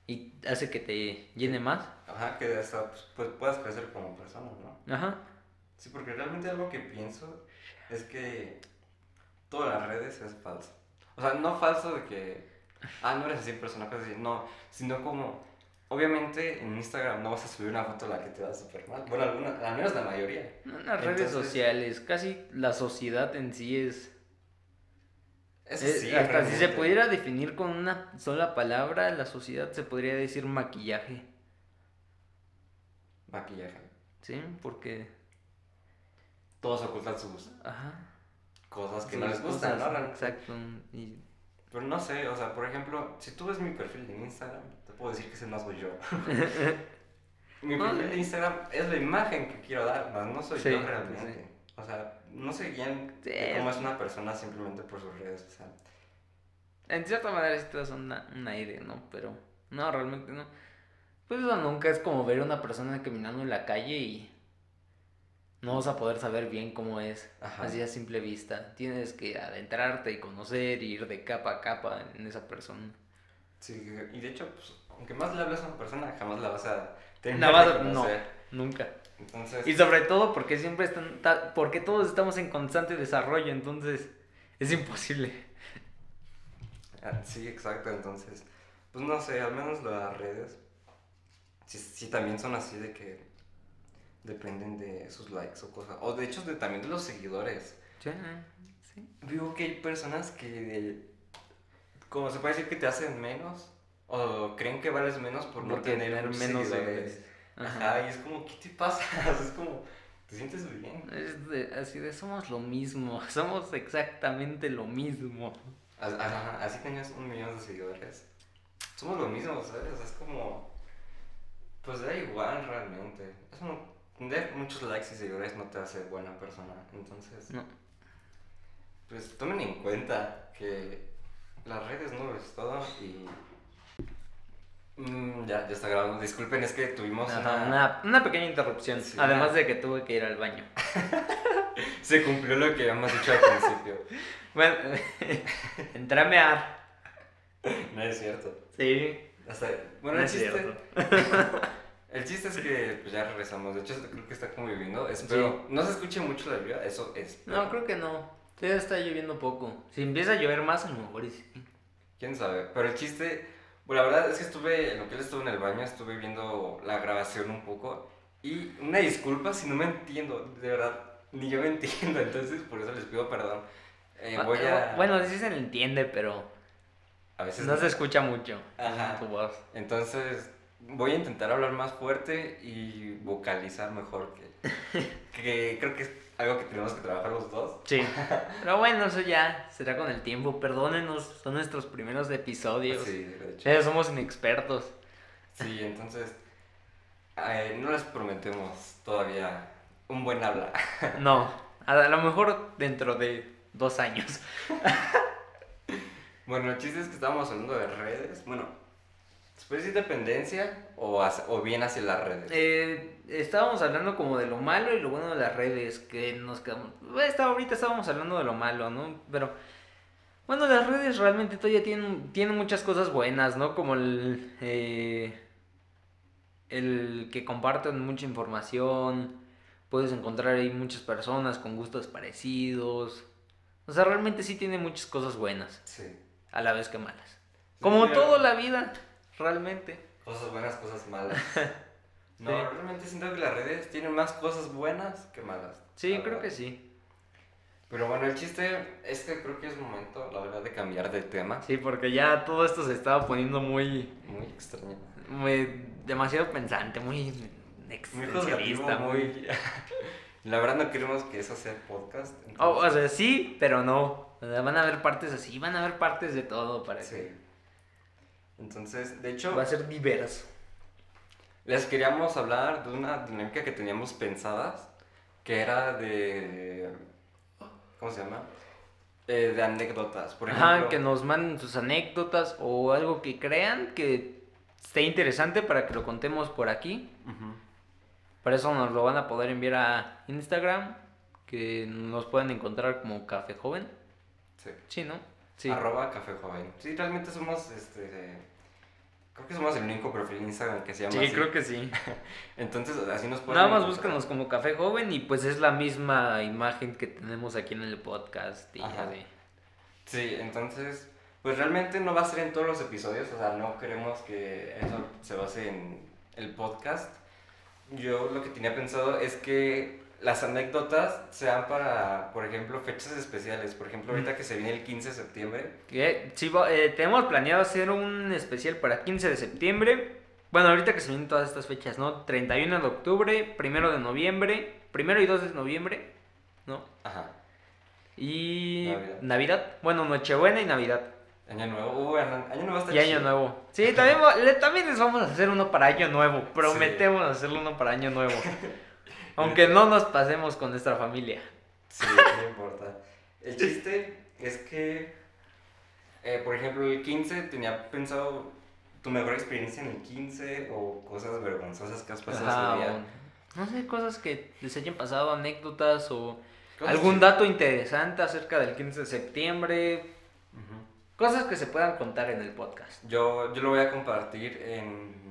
y hace que te llene más. Ajá, que hasta pues, pues, puedas crecer como persona, ¿no? Ajá. Sí, porque realmente algo que pienso es que todas las redes es falso. O sea, no falso de que, ah, no eres así persona, así, no, sino como Obviamente en Instagram no vas a subir una foto la que te va súper mal. Bueno, alguna, al menos la mayoría. En las redes sociales, casi la sociedad en sí es... hasta si se pudiera definir con una sola palabra, la sociedad se podría decir maquillaje. Maquillaje. Sí, porque... Todos ocultan sus Ajá. cosas que no les gustan, ¿no? Exacto. Pero no sé, o sea, por ejemplo, si tú ves mi perfil en Instagram, puedo decir que ese no soy yo. Mi perfil de Instagram es la imagen que quiero dar, no soy yo realmente. O sea, no sé bien cómo es una persona simplemente por sus redes. O sea. En cierta manera esto es un aire, ¿no? Pero no, realmente no. Pues eso nunca es como ver a una persona caminando en la calle y no vas a poder saber bien cómo es, así a simple vista. Tienes que adentrarte y conocer y ir de capa a capa en esa persona. Sí, y de hecho, pues, aunque más le hables a una persona, jamás la vas a tener No, nunca. Entonces... Y sobre todo porque siempre están, porque todos estamos en constante desarrollo, entonces es imposible. Ah, sí, exacto, entonces, pues no sé, al menos las redes, sí, también son así de que dependen de sus likes o cosas, o de hecho de, también de los seguidores. Sí, sí. Digo que hay personas que, como se puede decir que te hacen menos, o creen que vales menos por, no tener, menos seguidores. Ajá. y es como, ¿qué te pasa? es como, ¿te sientes bien? Es de, así de, somos lo mismo, somos exactamente lo mismo. Ajá, así tenías un millón de seguidores. Somos lo mismo, ¿sabes? Es como, pues da igual realmente. Es como, tener muchos likes y seguidores no te hace buena persona, entonces... No. Pues tomen en cuenta que las redes no es todo y Mm, ya, ya está grabando. Disculpen, es que tuvimos una... una... pequeña interrupción. además de que tuve que ir al baño. Se cumplió lo que habíamos dicho al principio. bueno, entré a mear. No es cierto. Sí. Bueno, el chiste. El chiste es que pues, ya regresamos. De hecho, creo que está como lloviendo. Espero. No se escuche mucho la lluvia, eso es. No, creo que no. Ya está lloviendo poco. Si empieza a llover más, a lo mejor sí. Quién sabe. Pero el chiste bueno, la verdad es que estuve, en lo que él estuvo en el baño, estuve viendo la grabación un poco. Y una disculpa si no me entiendo, de verdad, ni yo me entiendo, entonces por eso les pido perdón. Eh, voy a... Bueno, sí se le entiende, pero a veces no, se escucha mucho Ajá. tu voz. Entonces voy a intentar hablar más fuerte y vocalizar mejor, que, que creo que algo que tenemos que trabajar los dos. Sí. Pero bueno, eso ya será con el tiempo. Perdónenos, son nuestros primeros episodios. Sí, de hecho. Ya somos inexpertos. Sí, entonces eh, no les prometemos todavía un buen habla. No, a lo mejor dentro de dos años. Bueno, el chiste es que estábamos hablando de redes. Bueno, ¿Puede decir dependencia o, o bien hacia las redes? Eh, estábamos hablando como de lo malo y lo bueno de las redes, que nos quedamos... ahorita estábamos hablando de lo malo, ¿no? Pero... Bueno, las redes realmente todavía tienen, tienen muchas cosas buenas, ¿no? Como el... Eh, el que comparten mucha información Puedes encontrar ahí muchas personas con gustos parecidos. O sea, realmente sí tiene muchas cosas buenas. Sí. A la vez que malas. Como toda la vida, realmente. Cosas buenas, cosas malas. No, realmente siento que las redes tienen más cosas buenas que malas. Sí, creo que sí. Pero bueno, el chiste es que creo que es momento, la verdad, de cambiar de tema. Sí, porque ya todo esto se estaba poniendo muy... Muy extraño. Muy... demasiado pensante, muy existencialista, muy... muy... la verdad no queremos que eso sea podcast. Oh, o sea, sí, pero no. van a haber partes así, van a haber partes de todo, parece. Sí. Entonces, de hecho... Va a ser diverso. Les queríamos hablar de una dinámica que teníamos pensadas, que era de... ¿Cómo se llama? Eh, de anécdotas, por ejemplo. Ajá, que nos manden sus anécdotas o algo que crean que esté interesante para que lo contemos por aquí. Por eso nos lo van a poder enviar a Instagram, que nos pueden encontrar como Café Joven. Sí. Sí, ¿no? Sí. Arroba Café Joven. Sí, realmente somos este Creo que somos el único perfil en Instagram que se llama Sí, creo que sí. Entonces, así nos pueden... Nada más búscanos como Café Joven y pues es la misma imagen que tenemos aquí en el podcast y Sí, entonces, pues realmente no va a ser en todos los episodios, o sea, no queremos que eso se base en el podcast. Yo lo que tenía pensado es que las anécdotas sean para, por ejemplo, fechas especiales. Por ejemplo, ahorita que se viene el 15 de septiembre. Sí, eh, tenemos planeado hacer un especial para 15 de septiembre. Bueno, ahorita que se vienen todas estas fechas, ¿no? 31 de octubre, 1 de noviembre, 1 y 2 de noviembre, ¿no? Ajá. Y Navidad. Bueno, Nochebuena y Navidad. Año Nuevo, uh, Año Nuevo está Y Año Nuevo. Sí, también, también les vamos a hacer uno para Año Nuevo. Prometemos hacerlo uno para Año Nuevo. Aunque no nos pasemos con nuestra familia. Sí, no importa. El chiste es que, eh, por ejemplo, el 15 tenía pensado tu mejor experiencia en el 15 o cosas vergonzosas que has pasado ese día. no sé, cosas que les hayan pasado, anécdotas o algún dato interesante acerca del 15 de septiembre. Cosas que se puedan contar en el podcast. Yo, yo lo voy a compartir en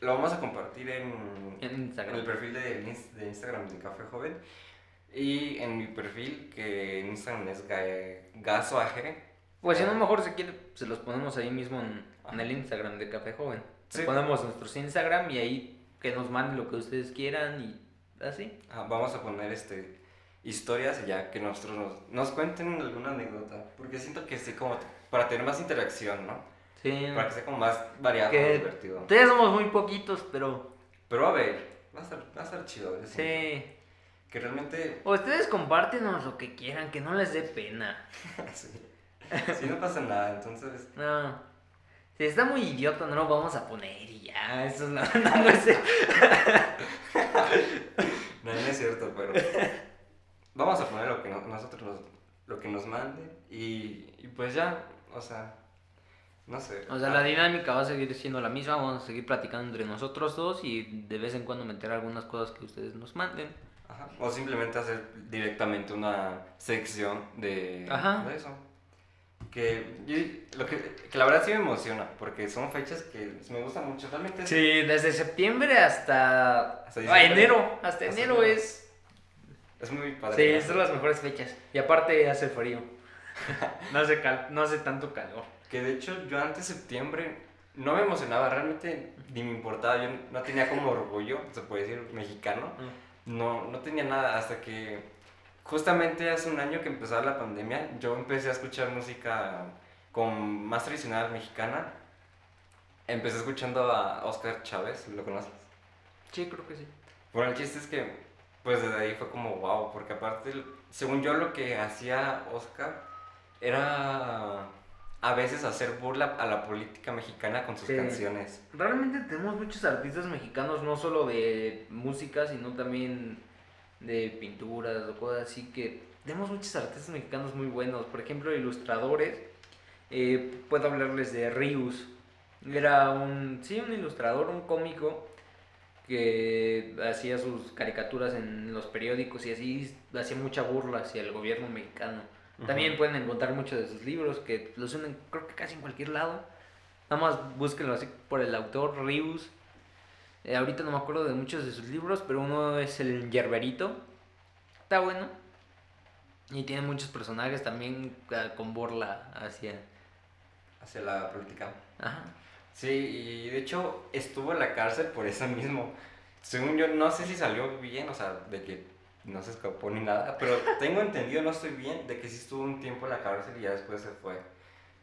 lo vamos a compartir en, Instagram. el perfil de, de, Instagram de Café Joven. Y en mi perfil, que en Instagram es gasoaje. Pues si no, mejor si quiere, se los ponemos ahí mismo en, el Instagram de Café Joven. Sí. ponemos nuestros Instagram y ahí que nos manden lo que ustedes quieran y así. vamos a poner este historias y ya que nosotros nos, nos cuenten alguna anécdota. Porque siento que sí, como para tener más interacción, ¿no? Sí. Para que sea como más variado, más divertido. Todavía somos muy poquitos, pero. Pero a ver, va a ser, va a ser chido. Sí. Que realmente. O ustedes compártenos lo que quieran, que no les dé pena. sí. Si no pasa nada, entonces. No. Si está muy idiota, no lo vamos a poner y ya. Eso es la no, no es No, no es cierto, pero. Vamos a poner lo que nosotros nos, lo que nos manden y, y pues ya, o sea, no sé. O sea, la dinámica va a seguir siendo la misma, vamos a seguir platicando entre nosotros dos y de vez en cuando meter algunas cosas que ustedes nos manden. Ajá. O simplemente hacer directamente una sección de, de eso. Que, lo que, que, la verdad sí me emociona, porque son fechas que me gustan mucho. Realmente Sí, desde septiembre hasta, hasta enero. Hasta, enero es... Es muy padre. Sí, son las mejores fechas. Y aparte hace frío. no, hace cal no hace tanto calor. Que de hecho yo antes de septiembre no me emocionaba, realmente ni me importaba, yo no tenía como orgullo, se puede decir, mexicano. No, no tenía nada hasta que justamente hace un año que empezó la pandemia, yo empecé a escuchar música con más tradicional mexicana. Empecé escuchando a Oscar Chávez, ¿lo conoces? Sí, creo que sí. Bueno, el chiste es que, pues desde ahí fue como wow, porque aparte, según yo, lo que hacía Oscar era a veces hacer burla a la política mexicana con sus canciones. Realmente tenemos muchos artistas mexicanos, no solo de música, sino también de pinturas o cosas así, que tenemos muchos artistas mexicanos muy buenos. Por ejemplo, ilustradores. Eh, puedo hablarles de Rius. Era un, sí, un ilustrador, un cómico que hacía sus caricaturas en los periódicos y así hacía mucha burla hacia el gobierno mexicano. También pueden encontrar muchos de sus libros que los unen creo que casi en cualquier lado. Nada más búsquenlo así por el autor Rius. Eh, ahorita no me acuerdo de muchos de sus libros, pero uno es El Yerberito. Está bueno. Y tiene muchos personajes también ah, con borla hacia... Hacia la política. Ajá. Sí, y de hecho estuvo en la cárcel por eso mismo. Según yo, no sé si salió bien, o sea, de que no se escapó ni nada, pero tengo entendido, no estoy bien, de que sí estuvo un tiempo en la cárcel y ya después se fue.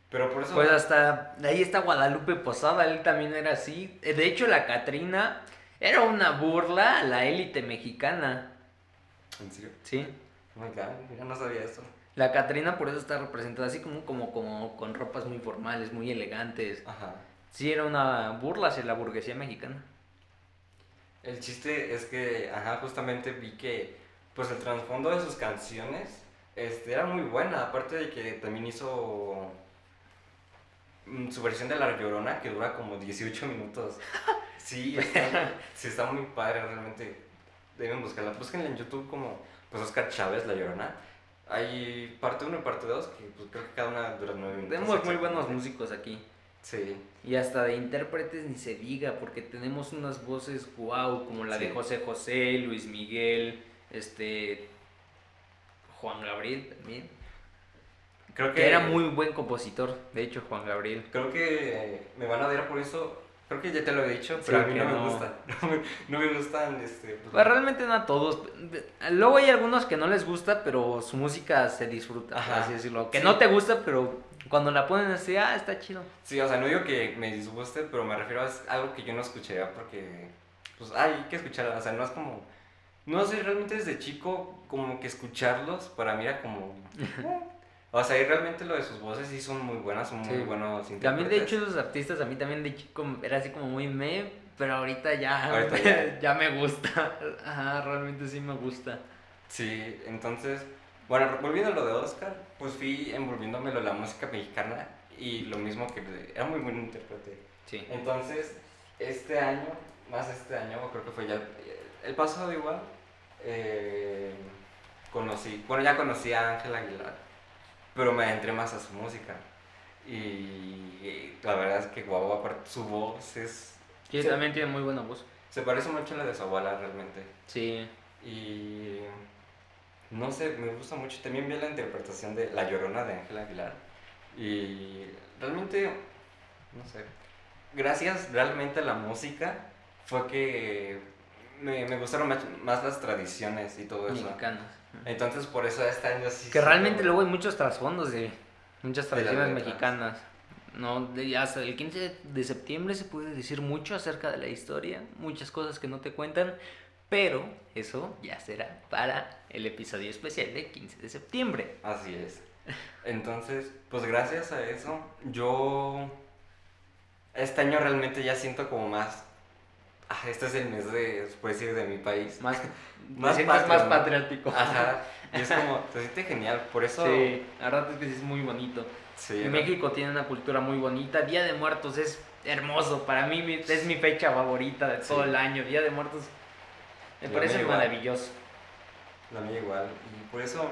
Pero por eso... Pues hasta ahí está Guadalupe Posada, él también era así. Eh, De hecho, la Catrina era una burla a la élite mexicana. ¿En serio? Sí. Oh my God, no sabía eso. La Catrina por eso está representada así como, como, como con ropas muy formales, muy elegantes. Ajá. Sí, era una burla hacia la burguesía mexicana. El chiste es que, ajá, justamente vi que, pues el trasfondo de sus canciones, este, era muy buena, aparte de que también hizo mm, su versión de La Llorona, que dura como 18 minutos. Sí, está, sí, está muy padre, realmente deben buscarla. Búsquenla en YouTube como, pues, Oscar Chávez, La Llorona. Hay parte 1 y parte 2, que pues, creo que cada una dura 9 minutos. Tenemos muy buenos músicos aquí. Sí, Y hasta de intérpretes ni se diga, porque tenemos unas voces wow, como la de. José José, Luis Miguel, este Juan Gabriel también. creo que... Que era muy buen compositor, de hecho, Juan Gabriel. Creo que me van a odiar por eso. Creo que ya te lo he dicho, Sí, pero a mí no, no. me gusta. No me, no me gustan, este... pues, Pues realmente no a todos. Luego hay algunos que no les gusta, pero su música se disfruta, Ajá. así decirlo. Que Sí. no te gusta, pero cuando la ponen así, ah, está chido. Sí, o sea, no digo que me disguste, pero me refiero a algo que yo no escucharía porque, pues, hay que escucharla. O sea, no es como... No sé, realmente desde chico, como que escucharlos, para mí era como... eh. O sea, y realmente lo de sus voces sí son muy buenas, son muy buenos También de hecho esos artistas a mí también de chico era así como muy me, pero ahorita ya, Ahorita ya. ya me gusta. Ajá, realmente sí me gusta. Sí, entonces, bueno, volviendo a lo de Oscar, pues fui envolviéndomelo en la música mexicana y lo mismo que era muy buen intérprete. Sí. Entonces, este año, más este año, creo que fue ya el pasado igual, eh, conocí, bueno, ya conocí a Ángel Aguilar, pero me adentré más a su música. Y la verdad es que guau, su voz es... Sí, se, también tiene muy buena voz. se parece mucho a la de su abuela realmente. Sí. Y no sé, me gusta mucho. También vi la interpretación de La Llorona de Ángel Aguilar. Y realmente, no sé, gracias realmente a la música fue que me, me gustaron más, más las tradiciones y todo eso. Mexicanas. Entonces por eso este año sí... Que realmente luego hay muchos trasfondos de muchas tradiciones mexicanas. No, De- hasta el 15 de septiembre se puede decir mucho acerca de la historia, muchas cosas que no te cuentan, pero eso ya será para el episodio especial del 15 de septiembre. Así es. Entonces, pues gracias a eso, yo este año realmente ya siento como más... Ah, este es el mes de, se puede decir, de mi país. Más, Más te patrio, más ¿no? patriótico. Ajá. Y es como, se siente genial. Por eso. Sí, la verdad es que es muy bonito. sí, Y México tiene una cultura muy bonita. Día de Muertos es hermoso. Para mí es mi fecha favorita de todo Sí. el año. Día de Muertos me La parece maravilloso. La mía igual. Y por eso,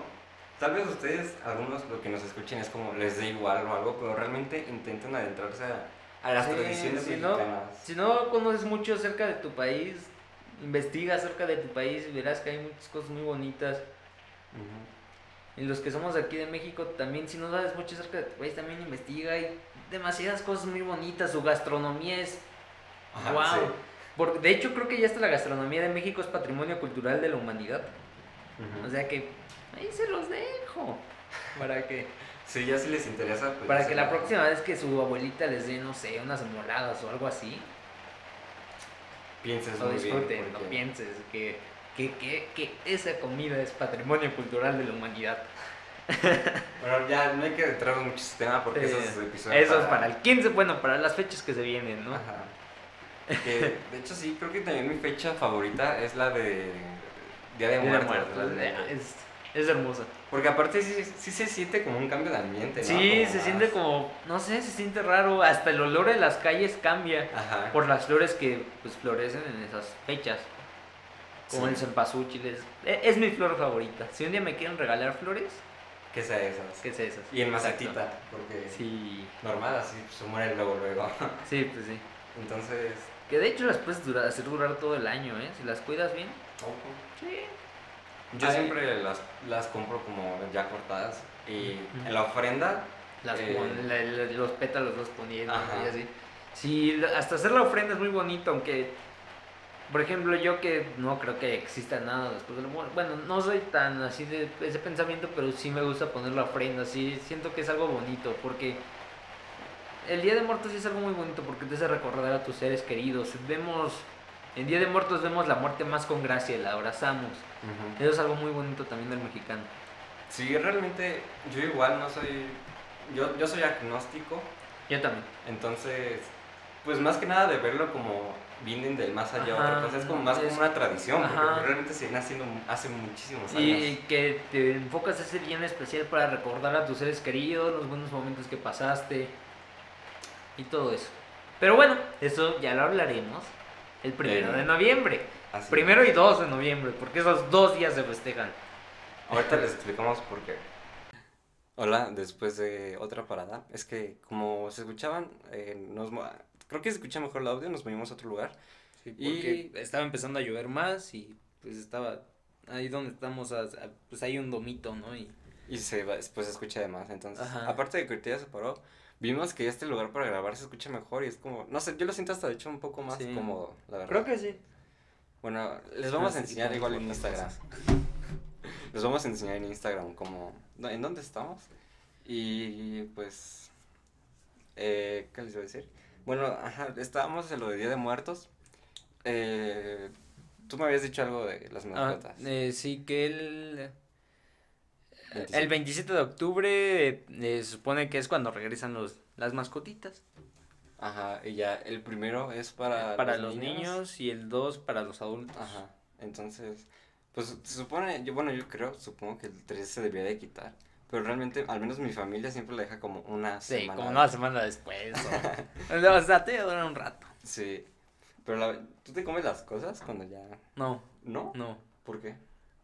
tal vez ustedes, algunos lo que nos escuchen es como les dé igual o algo, pero realmente intenten adentrarse a, a las Sí, tradiciones si no-. Si no conoces mucho acerca de tu país, investiga acerca de tu país y verás que hay muchas cosas muy bonitas. Ujú. Y los que somos aquí de México también, si no sabes mucho acerca de tu país, también investiga. Hay demasiadas cosas muy bonitas. Su gastronomía es Ajá, wow. sí. Por- de hecho, creo que ya hasta la gastronomía de México es patrimonio cultural de la humanidad. O sea que ahí se los dejo. Para que, Sí, ya si les interesa, pues. para que la próxima vez que su abuelita les dé, no sé, unas moladas o algo así, Pienses lo muy bien. disfruten, no porque- pienses que, que, que, que esa comida es patrimonio cultural de la humanidad. Bueno, ya no hay que entrar mucho en ese tema porque Eh, esos episodios. Eso es para el 15, bueno, para las fechas que se vienen, ¿no? Ajá. Que, de hecho, sí, creo que también mi fecha favorita es la de Día de de Muertos. Es, es hermosa. Porque aparte sí, sí se siente como un cambio de ambiente, ¿no? Sí, Como se más- siente como, no sé, se siente raro. Hasta el olor de las calles cambia Ajá. por las flores que pues florecen en esas fechas. Como Sí. el cempasúchil es, e- es mi flor favorita. Si un día me quieren regalar flores, Que sea esas. ¿qué es esas? Y en macetita, porque Sí, normal así se muere luego, luego. sí, pues sí. Entonces, Que de hecho las puedes durar, hacer durar todo el año, ¿eh? Si las cuidas bien. Sí. Yo siempre las, las compro como ya cortadas. Y en la ofrenda. Las eh, los pétalos los poniendo y así. Sí, hasta hacer la ofrenda es muy bonito, aunque por ejemplo, yo que no creo que exista nada después del amor. Bueno, no soy tan así de ese pensamiento, pero sí me gusta poner la ofrenda. Sí, siento que es algo bonito, porque el Día de Muertos sí es algo muy bonito, porque te hace recordar a tus seres queridos. Vemos, en Día de Muertos vemos la muerte más con gracia, la abrazamos. Eso es algo muy bonito también del mexicano. Sí, realmente yo igual no soy, yo, yo soy agnóstico. Yo también. Entonces, pues más que nada de verlo como vienen del más allá otra cosa, es como más como una tradición, porque realmente se viene haciendo hace muchísimos años. Y que te enfocas ese día en especial para recordar a tus seres queridos, los buenos momentos que pasaste y todo eso. Pero bueno, eso ya lo hablaremos el primero de noviembre. Primero y 2 de noviembre, porque esos dos días se festejan. Ahorita les explicamos por qué. Hola, después de otra parada. Es que como se escuchaban, eh, nos creo que se escucha mejor el audio, nos movimos a otro lugar. y estaba empezando a llover más y pues estaba ahí donde estamos, pues hay un domito, ¿no? Y, y se después se escucha de más, entonces, aparte de que ya se paró, vimos que este lugar para grabar se escucha mejor y es como, no sé, yo lo siento hasta de hecho un poco más cómodo, la verdad. Creo que sí. Bueno, les vamos a enseñar igual en Instagram. les vamos a enseñar en Instagram como, ¿en dónde estamos? Y pues, eh, ¿qué les iba a decir? Bueno, ajá, estábamos en lo de Día de Muertos. Eh, tú me habías dicho algo de las ah, mascotas. eh, sí, que el... El 27 de octubre eh, se supone que es cuando regresan los, las mascotitas. Ajá, y ya el primero es para, para los, niños. y el 2 para los adultos. Ajá, entonces, pues se supone, yo bueno, yo creo, supongo que el 3 se debía de quitar. Pero realmente, al menos mi familia siempre la deja como una semana. Sí, como una semana después. o, sea, te dura un rato. Sí. Pero la, ¿tú te comes las cosas cuando ya...? No. ¿No? No. ¿Por qué?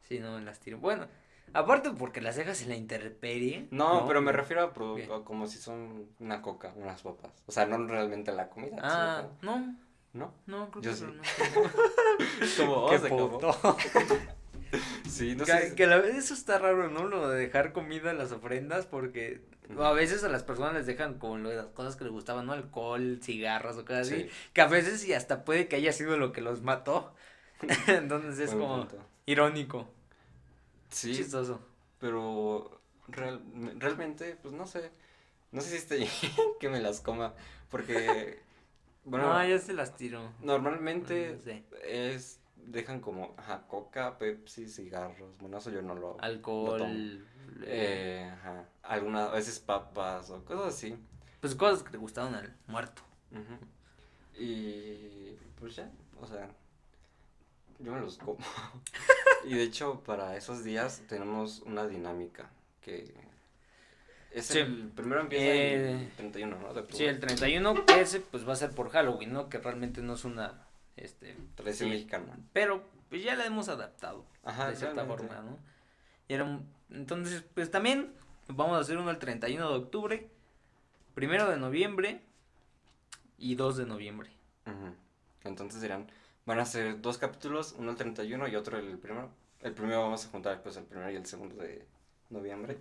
Sí, no me las tiro. Bueno, aparte porque las dejas en la intemperie. No, pero me refiero a producto como si son una coca, unas papas. O sea, no realmente la comida. Ah, no. ¿No? No, creo Yo sí. como, oh, se puto. Sí, no sé. Que la vez eso está raro, ¿no? Lo de dejar comida en las ofrendas, porque a veces a las personas les dejan como lo de las cosas que les gustaban, ¿no? Alcohol, cigarros o cosas así. Que a veces y hasta puede que haya sido lo que los mató. Entonces es como irónico. Sí. Chistoso. Pero realmente, pues no sé. No sé si estoy que me las coma. Porque. Bueno. No, yo se las tiro. Normalmente es dejan como, ajá, coca, Pepsi, cigarros, bueno, eso yo no lo Alcohol. Eh, ajá, algunas veces papas o cosas así. Pues cosas que te gustaban al muerto. Y pues ya, o sea, yo me los como. y de hecho, para esos días tenemos una dinámica que es el primero empieza el 31, eh, ¿no? sí, el 31 que ese pues va a ser por Halloween, ¿no? Que realmente no es una este, tradición mexicana. Pero pues ya la hemos adaptado de cierta forma, ¿no? Y era entonces, pues también vamos a hacer uno el 31 de octubre, primero de noviembre y 2 de noviembre. Entonces dirán, van a ser dos capítulos, uno el 31 y otro el primero. El primero vamos a juntar pues el primero y el segundo de noviembre.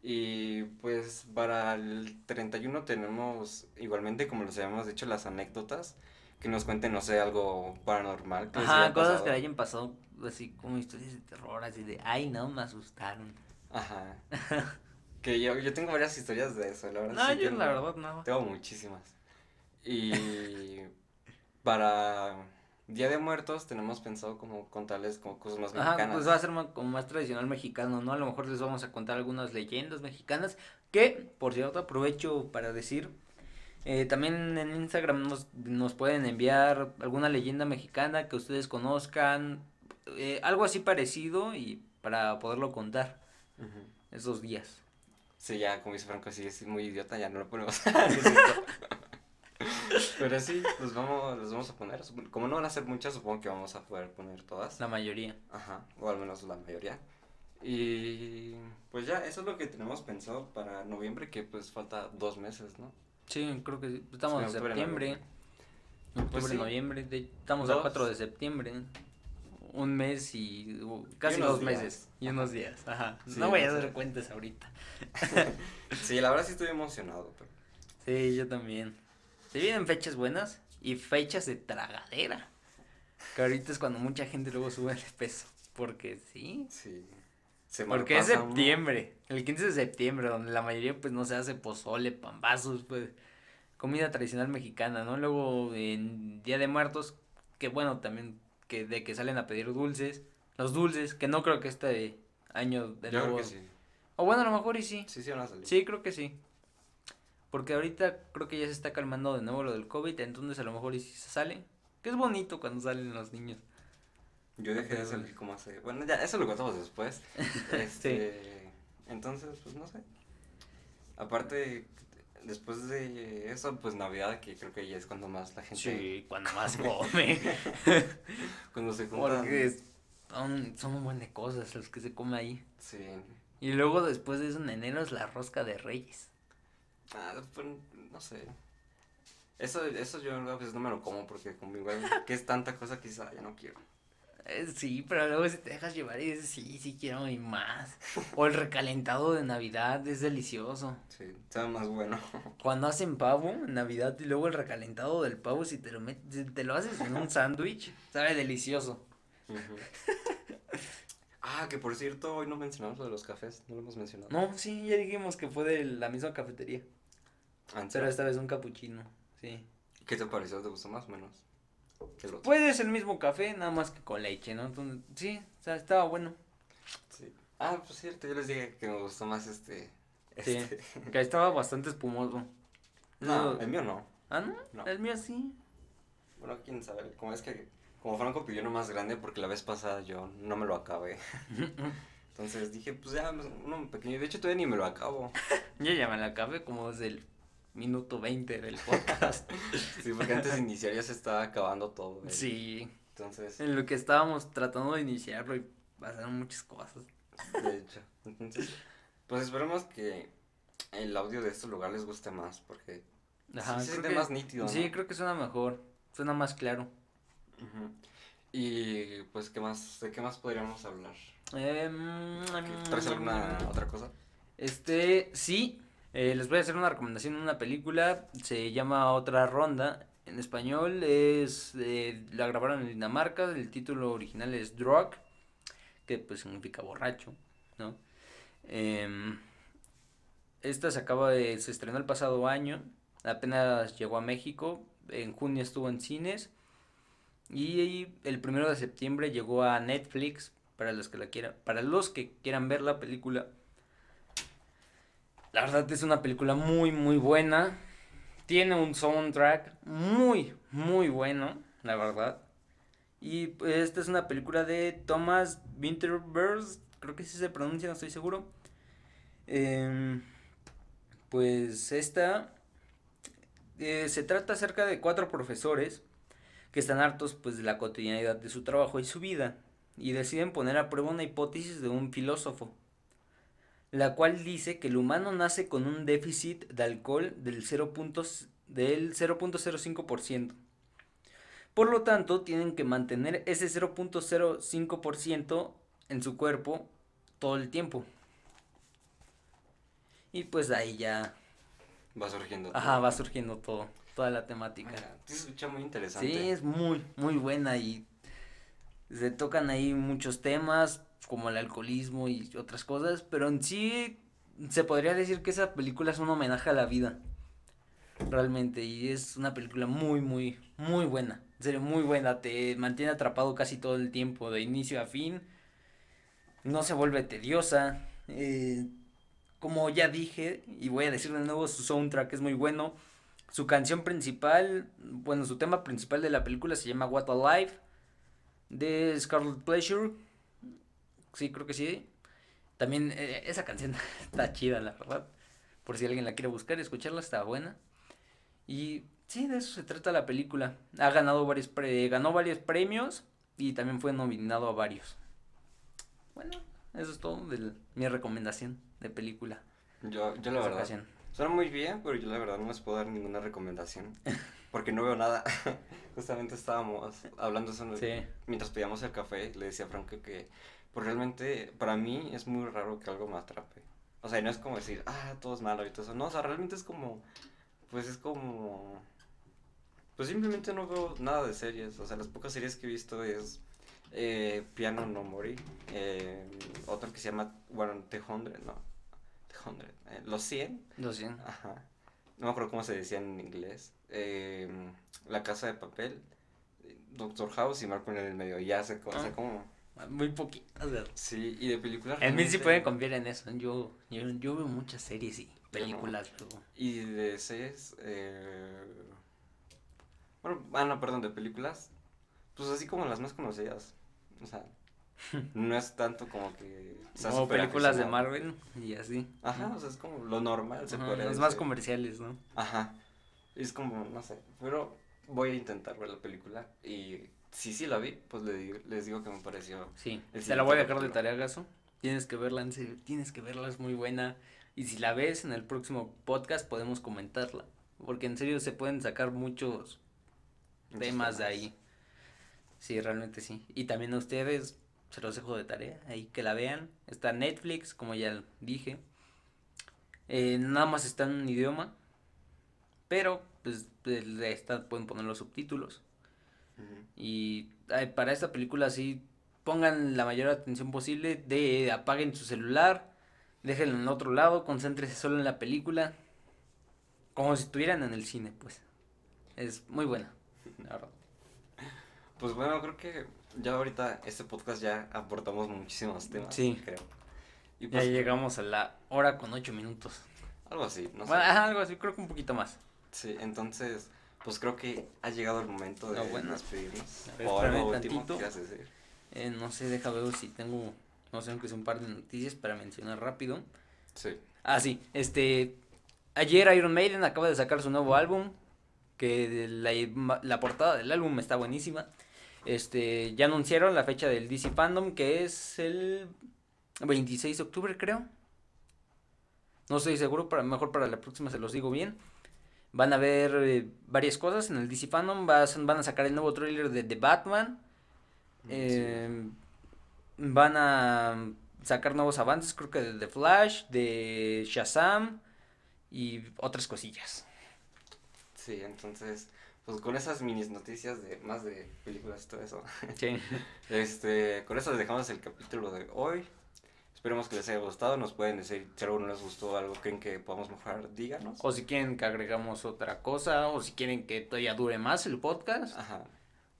Y pues para el 31 tenemos igualmente, como les habíamos dicho, las anécdotas que nos cuenten, no sé, algo paranormal. Ajá, cosas que le hayan pasado, así como historias de terror, así de, ay, no, me asustaron. Ajá. que yo, yo tengo varias historias de eso, la verdad. No, yo la verdad no. Tengo muchísimas. Y para Día de Muertos tenemos pensado como contarles como cosas más mexicanas. Ajá, pues va a ser como más tradicional mexicano, ¿no? A lo mejor les vamos a contar algunas leyendas mexicanas que, por cierto, aprovecho para decir eh, también en Instagram nos, nos, pueden enviar alguna leyenda mexicana que ustedes conozcan, eh, algo así parecido y para poderlo contar esos días. Sí, ya, como dice Franco, así es muy idiota, ya no lo ponemos. Pero sí, los vamos, los vamos a poner. Como no van a ser muchas, supongo que vamos a poder poner todas. La mayoría. Ajá, o al menos la mayoría. Y pues ya, eso es lo que tenemos pensado para noviembre, que pues falta dos meses, ¿no? Sí, creo que sí. Estamos en septiembre. Octubre, Pues sí. noviembre. de- estamos a Dos. 4 de septiembre. Un mes y uh, casi unos dos días. meses. Y unos días. Ajá. Sí, no voy a dar cuentas ahorita. Sí, la verdad sí estoy emocionado, pero... Sí, yo también. Se vienen fechas buenas y fechas de tragadera. Que ahorita es cuando mucha gente luego sube de peso. Porque sí. Sí. Se Porque es uno. septiembre. El 15 de septiembre, donde la mayoría pues no se hace pozole, pambazos, pues. Comida tradicional mexicana, ¿no? Luego en Día de Muertos, que bueno, también que de que salen a pedir dulces. Los dulces, que no creo que este año de Yo nuevo. creo que sí. O bueno, a lo mejor y sí. Sí, sí van a salir. Sí, creo que sí. Porque ahorita creo que ya se está calmando de nuevo lo del COVID, entonces a lo mejor y sí se sale. Que es bonito cuando salen los niños. Yo dejé de salir como hace... Bueno, ya, eso lo contamos después. Este... Entonces, pues no sé. Aparte, después de eso, pues Navidad, que creo que ya es cuando más la gente... Sí, cuando más come. Cuando se juntan... Porque es- son, son un buen de cosas los que se come ahí. Sí. Y luego después de eso en enero es la rosca de reyes. Ah, pues, no sé. Eso, eso yo a veces no me lo como porque igual que es tanta cosa quizá ya no quiero. Eh, sí, pero luego si te dejas llevar y dices, sí, sí quiero y más. O el recalentado de Navidad es delicioso. Sí, sabe más bueno. Cuando hacen pavo en Navidad y luego el recalentado del pavo, si te lo, met- si te lo haces en un sándwich, sabe delicioso. Ah, que por cierto, hoy no mencionamos lo de los cafés, no lo hemos mencionado. No, sí, ya dijimos que fue de la misma cafetería. Antes. Pero esta vez un capuchino, sí. ¿Qué te pareció? ¿Te gustó más o menos? Que el otro. Pues es el mismo café, nada más que con leche, ¿no? Entonces, sí, o sea, estaba bueno. Sí. Ah, pues cierto, yo les dije que me gustó más este. Sí. este. Que estaba bastante espumoso. No, No. el mío no. Ah, ¿no? No. El mío sí. Bueno, quién sabe. Como es que. Como Franco pidió uno más grande porque la vez pasada yo no me lo acabé. Entonces dije, pues ya, uno pequeño. De hecho, todavía ni me lo acabo. Yo ya me la acabé como desde el minuto 20 del podcast. Sí, porque antes de iniciar ya se estaba acabando todo. ¿eh? sí. Entonces, En lo que estábamos tratando de iniciarlo y pasaron muchas cosas. de hecho. Entonces, pues esperemos que el audio de este lugar les guste más porque Ajá, sí se siente que- más nítido. Sí, ¿no? creo que suena mejor. Suena más claro. Ujú. Y pues, ¿qué más? ¿De qué más podríamos hablar? Em, ¿Traes alguna otra cosa? Este, sí. Eh, les voy a hacer una recomendación de una película. Se llama Otra Ronda. En español es. eh, la grabaron en Dinamarca. El título original es Drug. Que pues significa borracho, ¿no? Em, esta se acaba de. Se estrenó el pasado año. Apenas llegó a México. En junio estuvo en cines. Y el primero de septiembre llegó a Netflix. Para los que la quieran. Para los que quieran ver la película. La verdad es una película muy, muy buena. Tiene un soundtrack muy, muy bueno, la verdad. Y pues, esta es una película de Thomas Winterberg, creo que sí se pronuncia, no estoy seguro. Em, pues esta eh, se trata acerca de cuatro profesores que están hartos pues de la cotidianidad de su trabajo y su vida y deciden poner a prueba una hipótesis de un filósofo la cual dice que el humano nace con un déficit de alcohol del 0. puntos- del 0.05%. Por lo tanto, tienen que mantener ese 0.05% en su cuerpo todo el tiempo. Y pues ahí ya, Va surgiendo. ajá, todo. va surgiendo todo, toda la temática. Escucha muy interesante. Sí, es muy, muy buena y se tocan ahí muchos temas como el alcoholismo y otras cosas, pero en sí se podría decir que esa película es un homenaje a la vida, realmente, y es una película muy, muy, muy buena, en muy buena, te mantiene atrapado casi todo el tiempo, de inicio a fin, no se vuelve tediosa, eh, como ya dije, y voy a decir de nuevo, su soundtrack es muy bueno, su canción principal, bueno, su tema principal de la película se llama What a Life de Scarlet Pleasure. Sí, creo que sí. También eh, esa canción está chida, la verdad. Por si alguien la quiere buscar y escucharla, está buena. Y sí, de eso se trata la película. Ha ganado varios pre- ganó varios premios y también fue nominado a varios. Bueno, eso es todo de mi recomendación de película. Yo, yo la verdad, ocasión. Suena muy bien, pero yo la verdad no les puedo dar ninguna recomendación. Porque no veo nada. Justamente estábamos hablando eso Sí. mientras pedíamos el café. Le decía a Franco que pues realmente para mí es muy raro que algo me atrape. O sea, y no es como decir, ah, todo es malo y todo eso. No, o sea, realmente es como, pues es como, pues simplemente no veo nada de series. O sea, las pocas series que he visto es eh, Piano No Mori, eh, otro que se llama, bueno, The Hundred, no, The Hundred, eh, Los 100. 200. Ajá. No me acuerdo cómo se decía en inglés. Eh, la Casa de Papel, Doctor House y Marco en el medio. Ya sé, co- o sea, Ah. como... Muy poquitas, ¿verdad? Sí, y de películas... En mí sí pueden confiar en eso. Yo, yo, yo veo muchas series y películas, pero... Y de series, eh... Bueno, ah, no, perdón, de películas. Pues así como las más conocidas. O sea, no es tanto como que... sea Como películas de. Marvel y así. Ajá, o sea, es como lo normal, se Ajá, podría más comerciales, ¿no? Ajá. Es como, no sé, pero voy a intentar ver la película y si sí la vi, pues le digo- les digo que me pareció. Sí, te la voy a dejar de tarea, Gaso. Tienes que verla, en serio, tienes que verla, es muy buena. Y si la ves en el próximo podcast podemos comentarla. Porque en serio se pueden sacar muchos muchos temas de ahí. Sí, realmente sí. Y también a ustedes se los dejo de tarea, ahí que la vean. Está Netflix, como ya dije. Eh, nada más está en un idioma. Pero, pues, está, pueden poner los subtítulos. Y ay, para esta película sí pongan la mayor atención posible, de apaguen su celular, déjenlo en otro lado, concéntrese solo en la película, como si estuvieran en el cine, pues. Es muy buena, la verdad. Pues bueno, creo que ya ahorita este podcast ya aportamos muchísimos temas, Sí. creo. Y Ya pues llegamos a la hora con ocho minutos. algo así, no sé. Bueno, algo así, creo que un poquito más. Sí, entonces, pues creo que ha llegado el momento de No, bueno. o algo último que quieras decir. Eh, no sé, deja ver si tengo, no sé, aunque sea un par de noticias para mencionar rápido. Sí. Ah, sí, este. Ayer Iron Maiden acaba de sacar su nuevo álbum. Que la, la portada del álbum está buenísima. Este, ya anunciaron la fecha del DC Fandom, que es el 26 de octubre, creo. No estoy seguro, para, mejor para la próxima se los digo bien. Van a ver eh, varias cosas en el DC Fandom. vas- van a sacar el nuevo tráiler de The Batman. Eh, Van a sacar nuevos avances, creo que de The Flash, de Shazam y otras cosillas. Sí, entonces, pues con esas mini noticias de más de películas y todo eso. Sí. Este, con eso les dejamos el capítulo de hoy. Esperemos que les haya gustado. Nos pueden decir si algo no les gustó, algo creen que podamos mejorar, díganos. O si quieren que agregamos otra cosa, o si quieren que todavía dure más el podcast, Ajá,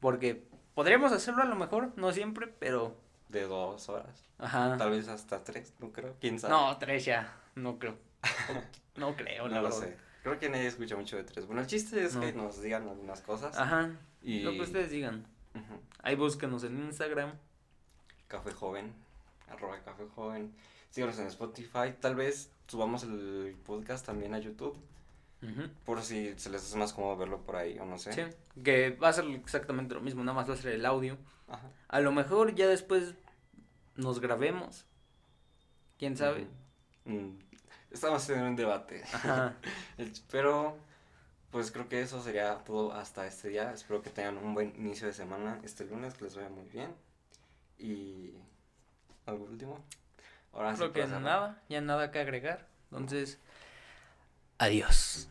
porque podríamos hacerlo a lo mejor, no siempre, pero... de dos horas. Ajá. Tal vez hasta tres, no creo. ¿Quién sabe? No, tres ya, no creo. No creo, la no lo sé. Creo que nadie escucha mucho de tres. Bueno, el chiste es No. que nos digan algunas cosas. Ajá, Y lo que ustedes digan. Ujú. Ahí búsquenos en Instagram. Café Joven, arroba Café Joven. Síganos en Spotify. Tal vez subamos el podcast también a YouTube. Por si se les hace más cómodo verlo por ahí o no sé. Sí, que va a ser exactamente lo mismo, nada más va a ser el audio. Ajá. A lo mejor ya después nos grabemos. ¿Quién sabe? Mm, Estamos en un debate. Ajá. Pero, pues creo que eso sería todo hasta este día. Espero que tengan un buen inicio de semana este lunes, que les vaya muy bien. Y. ¿Algo último? Ahora sí Creo que para cerrar. nada, ya nada que agregar. Entonces, adiós.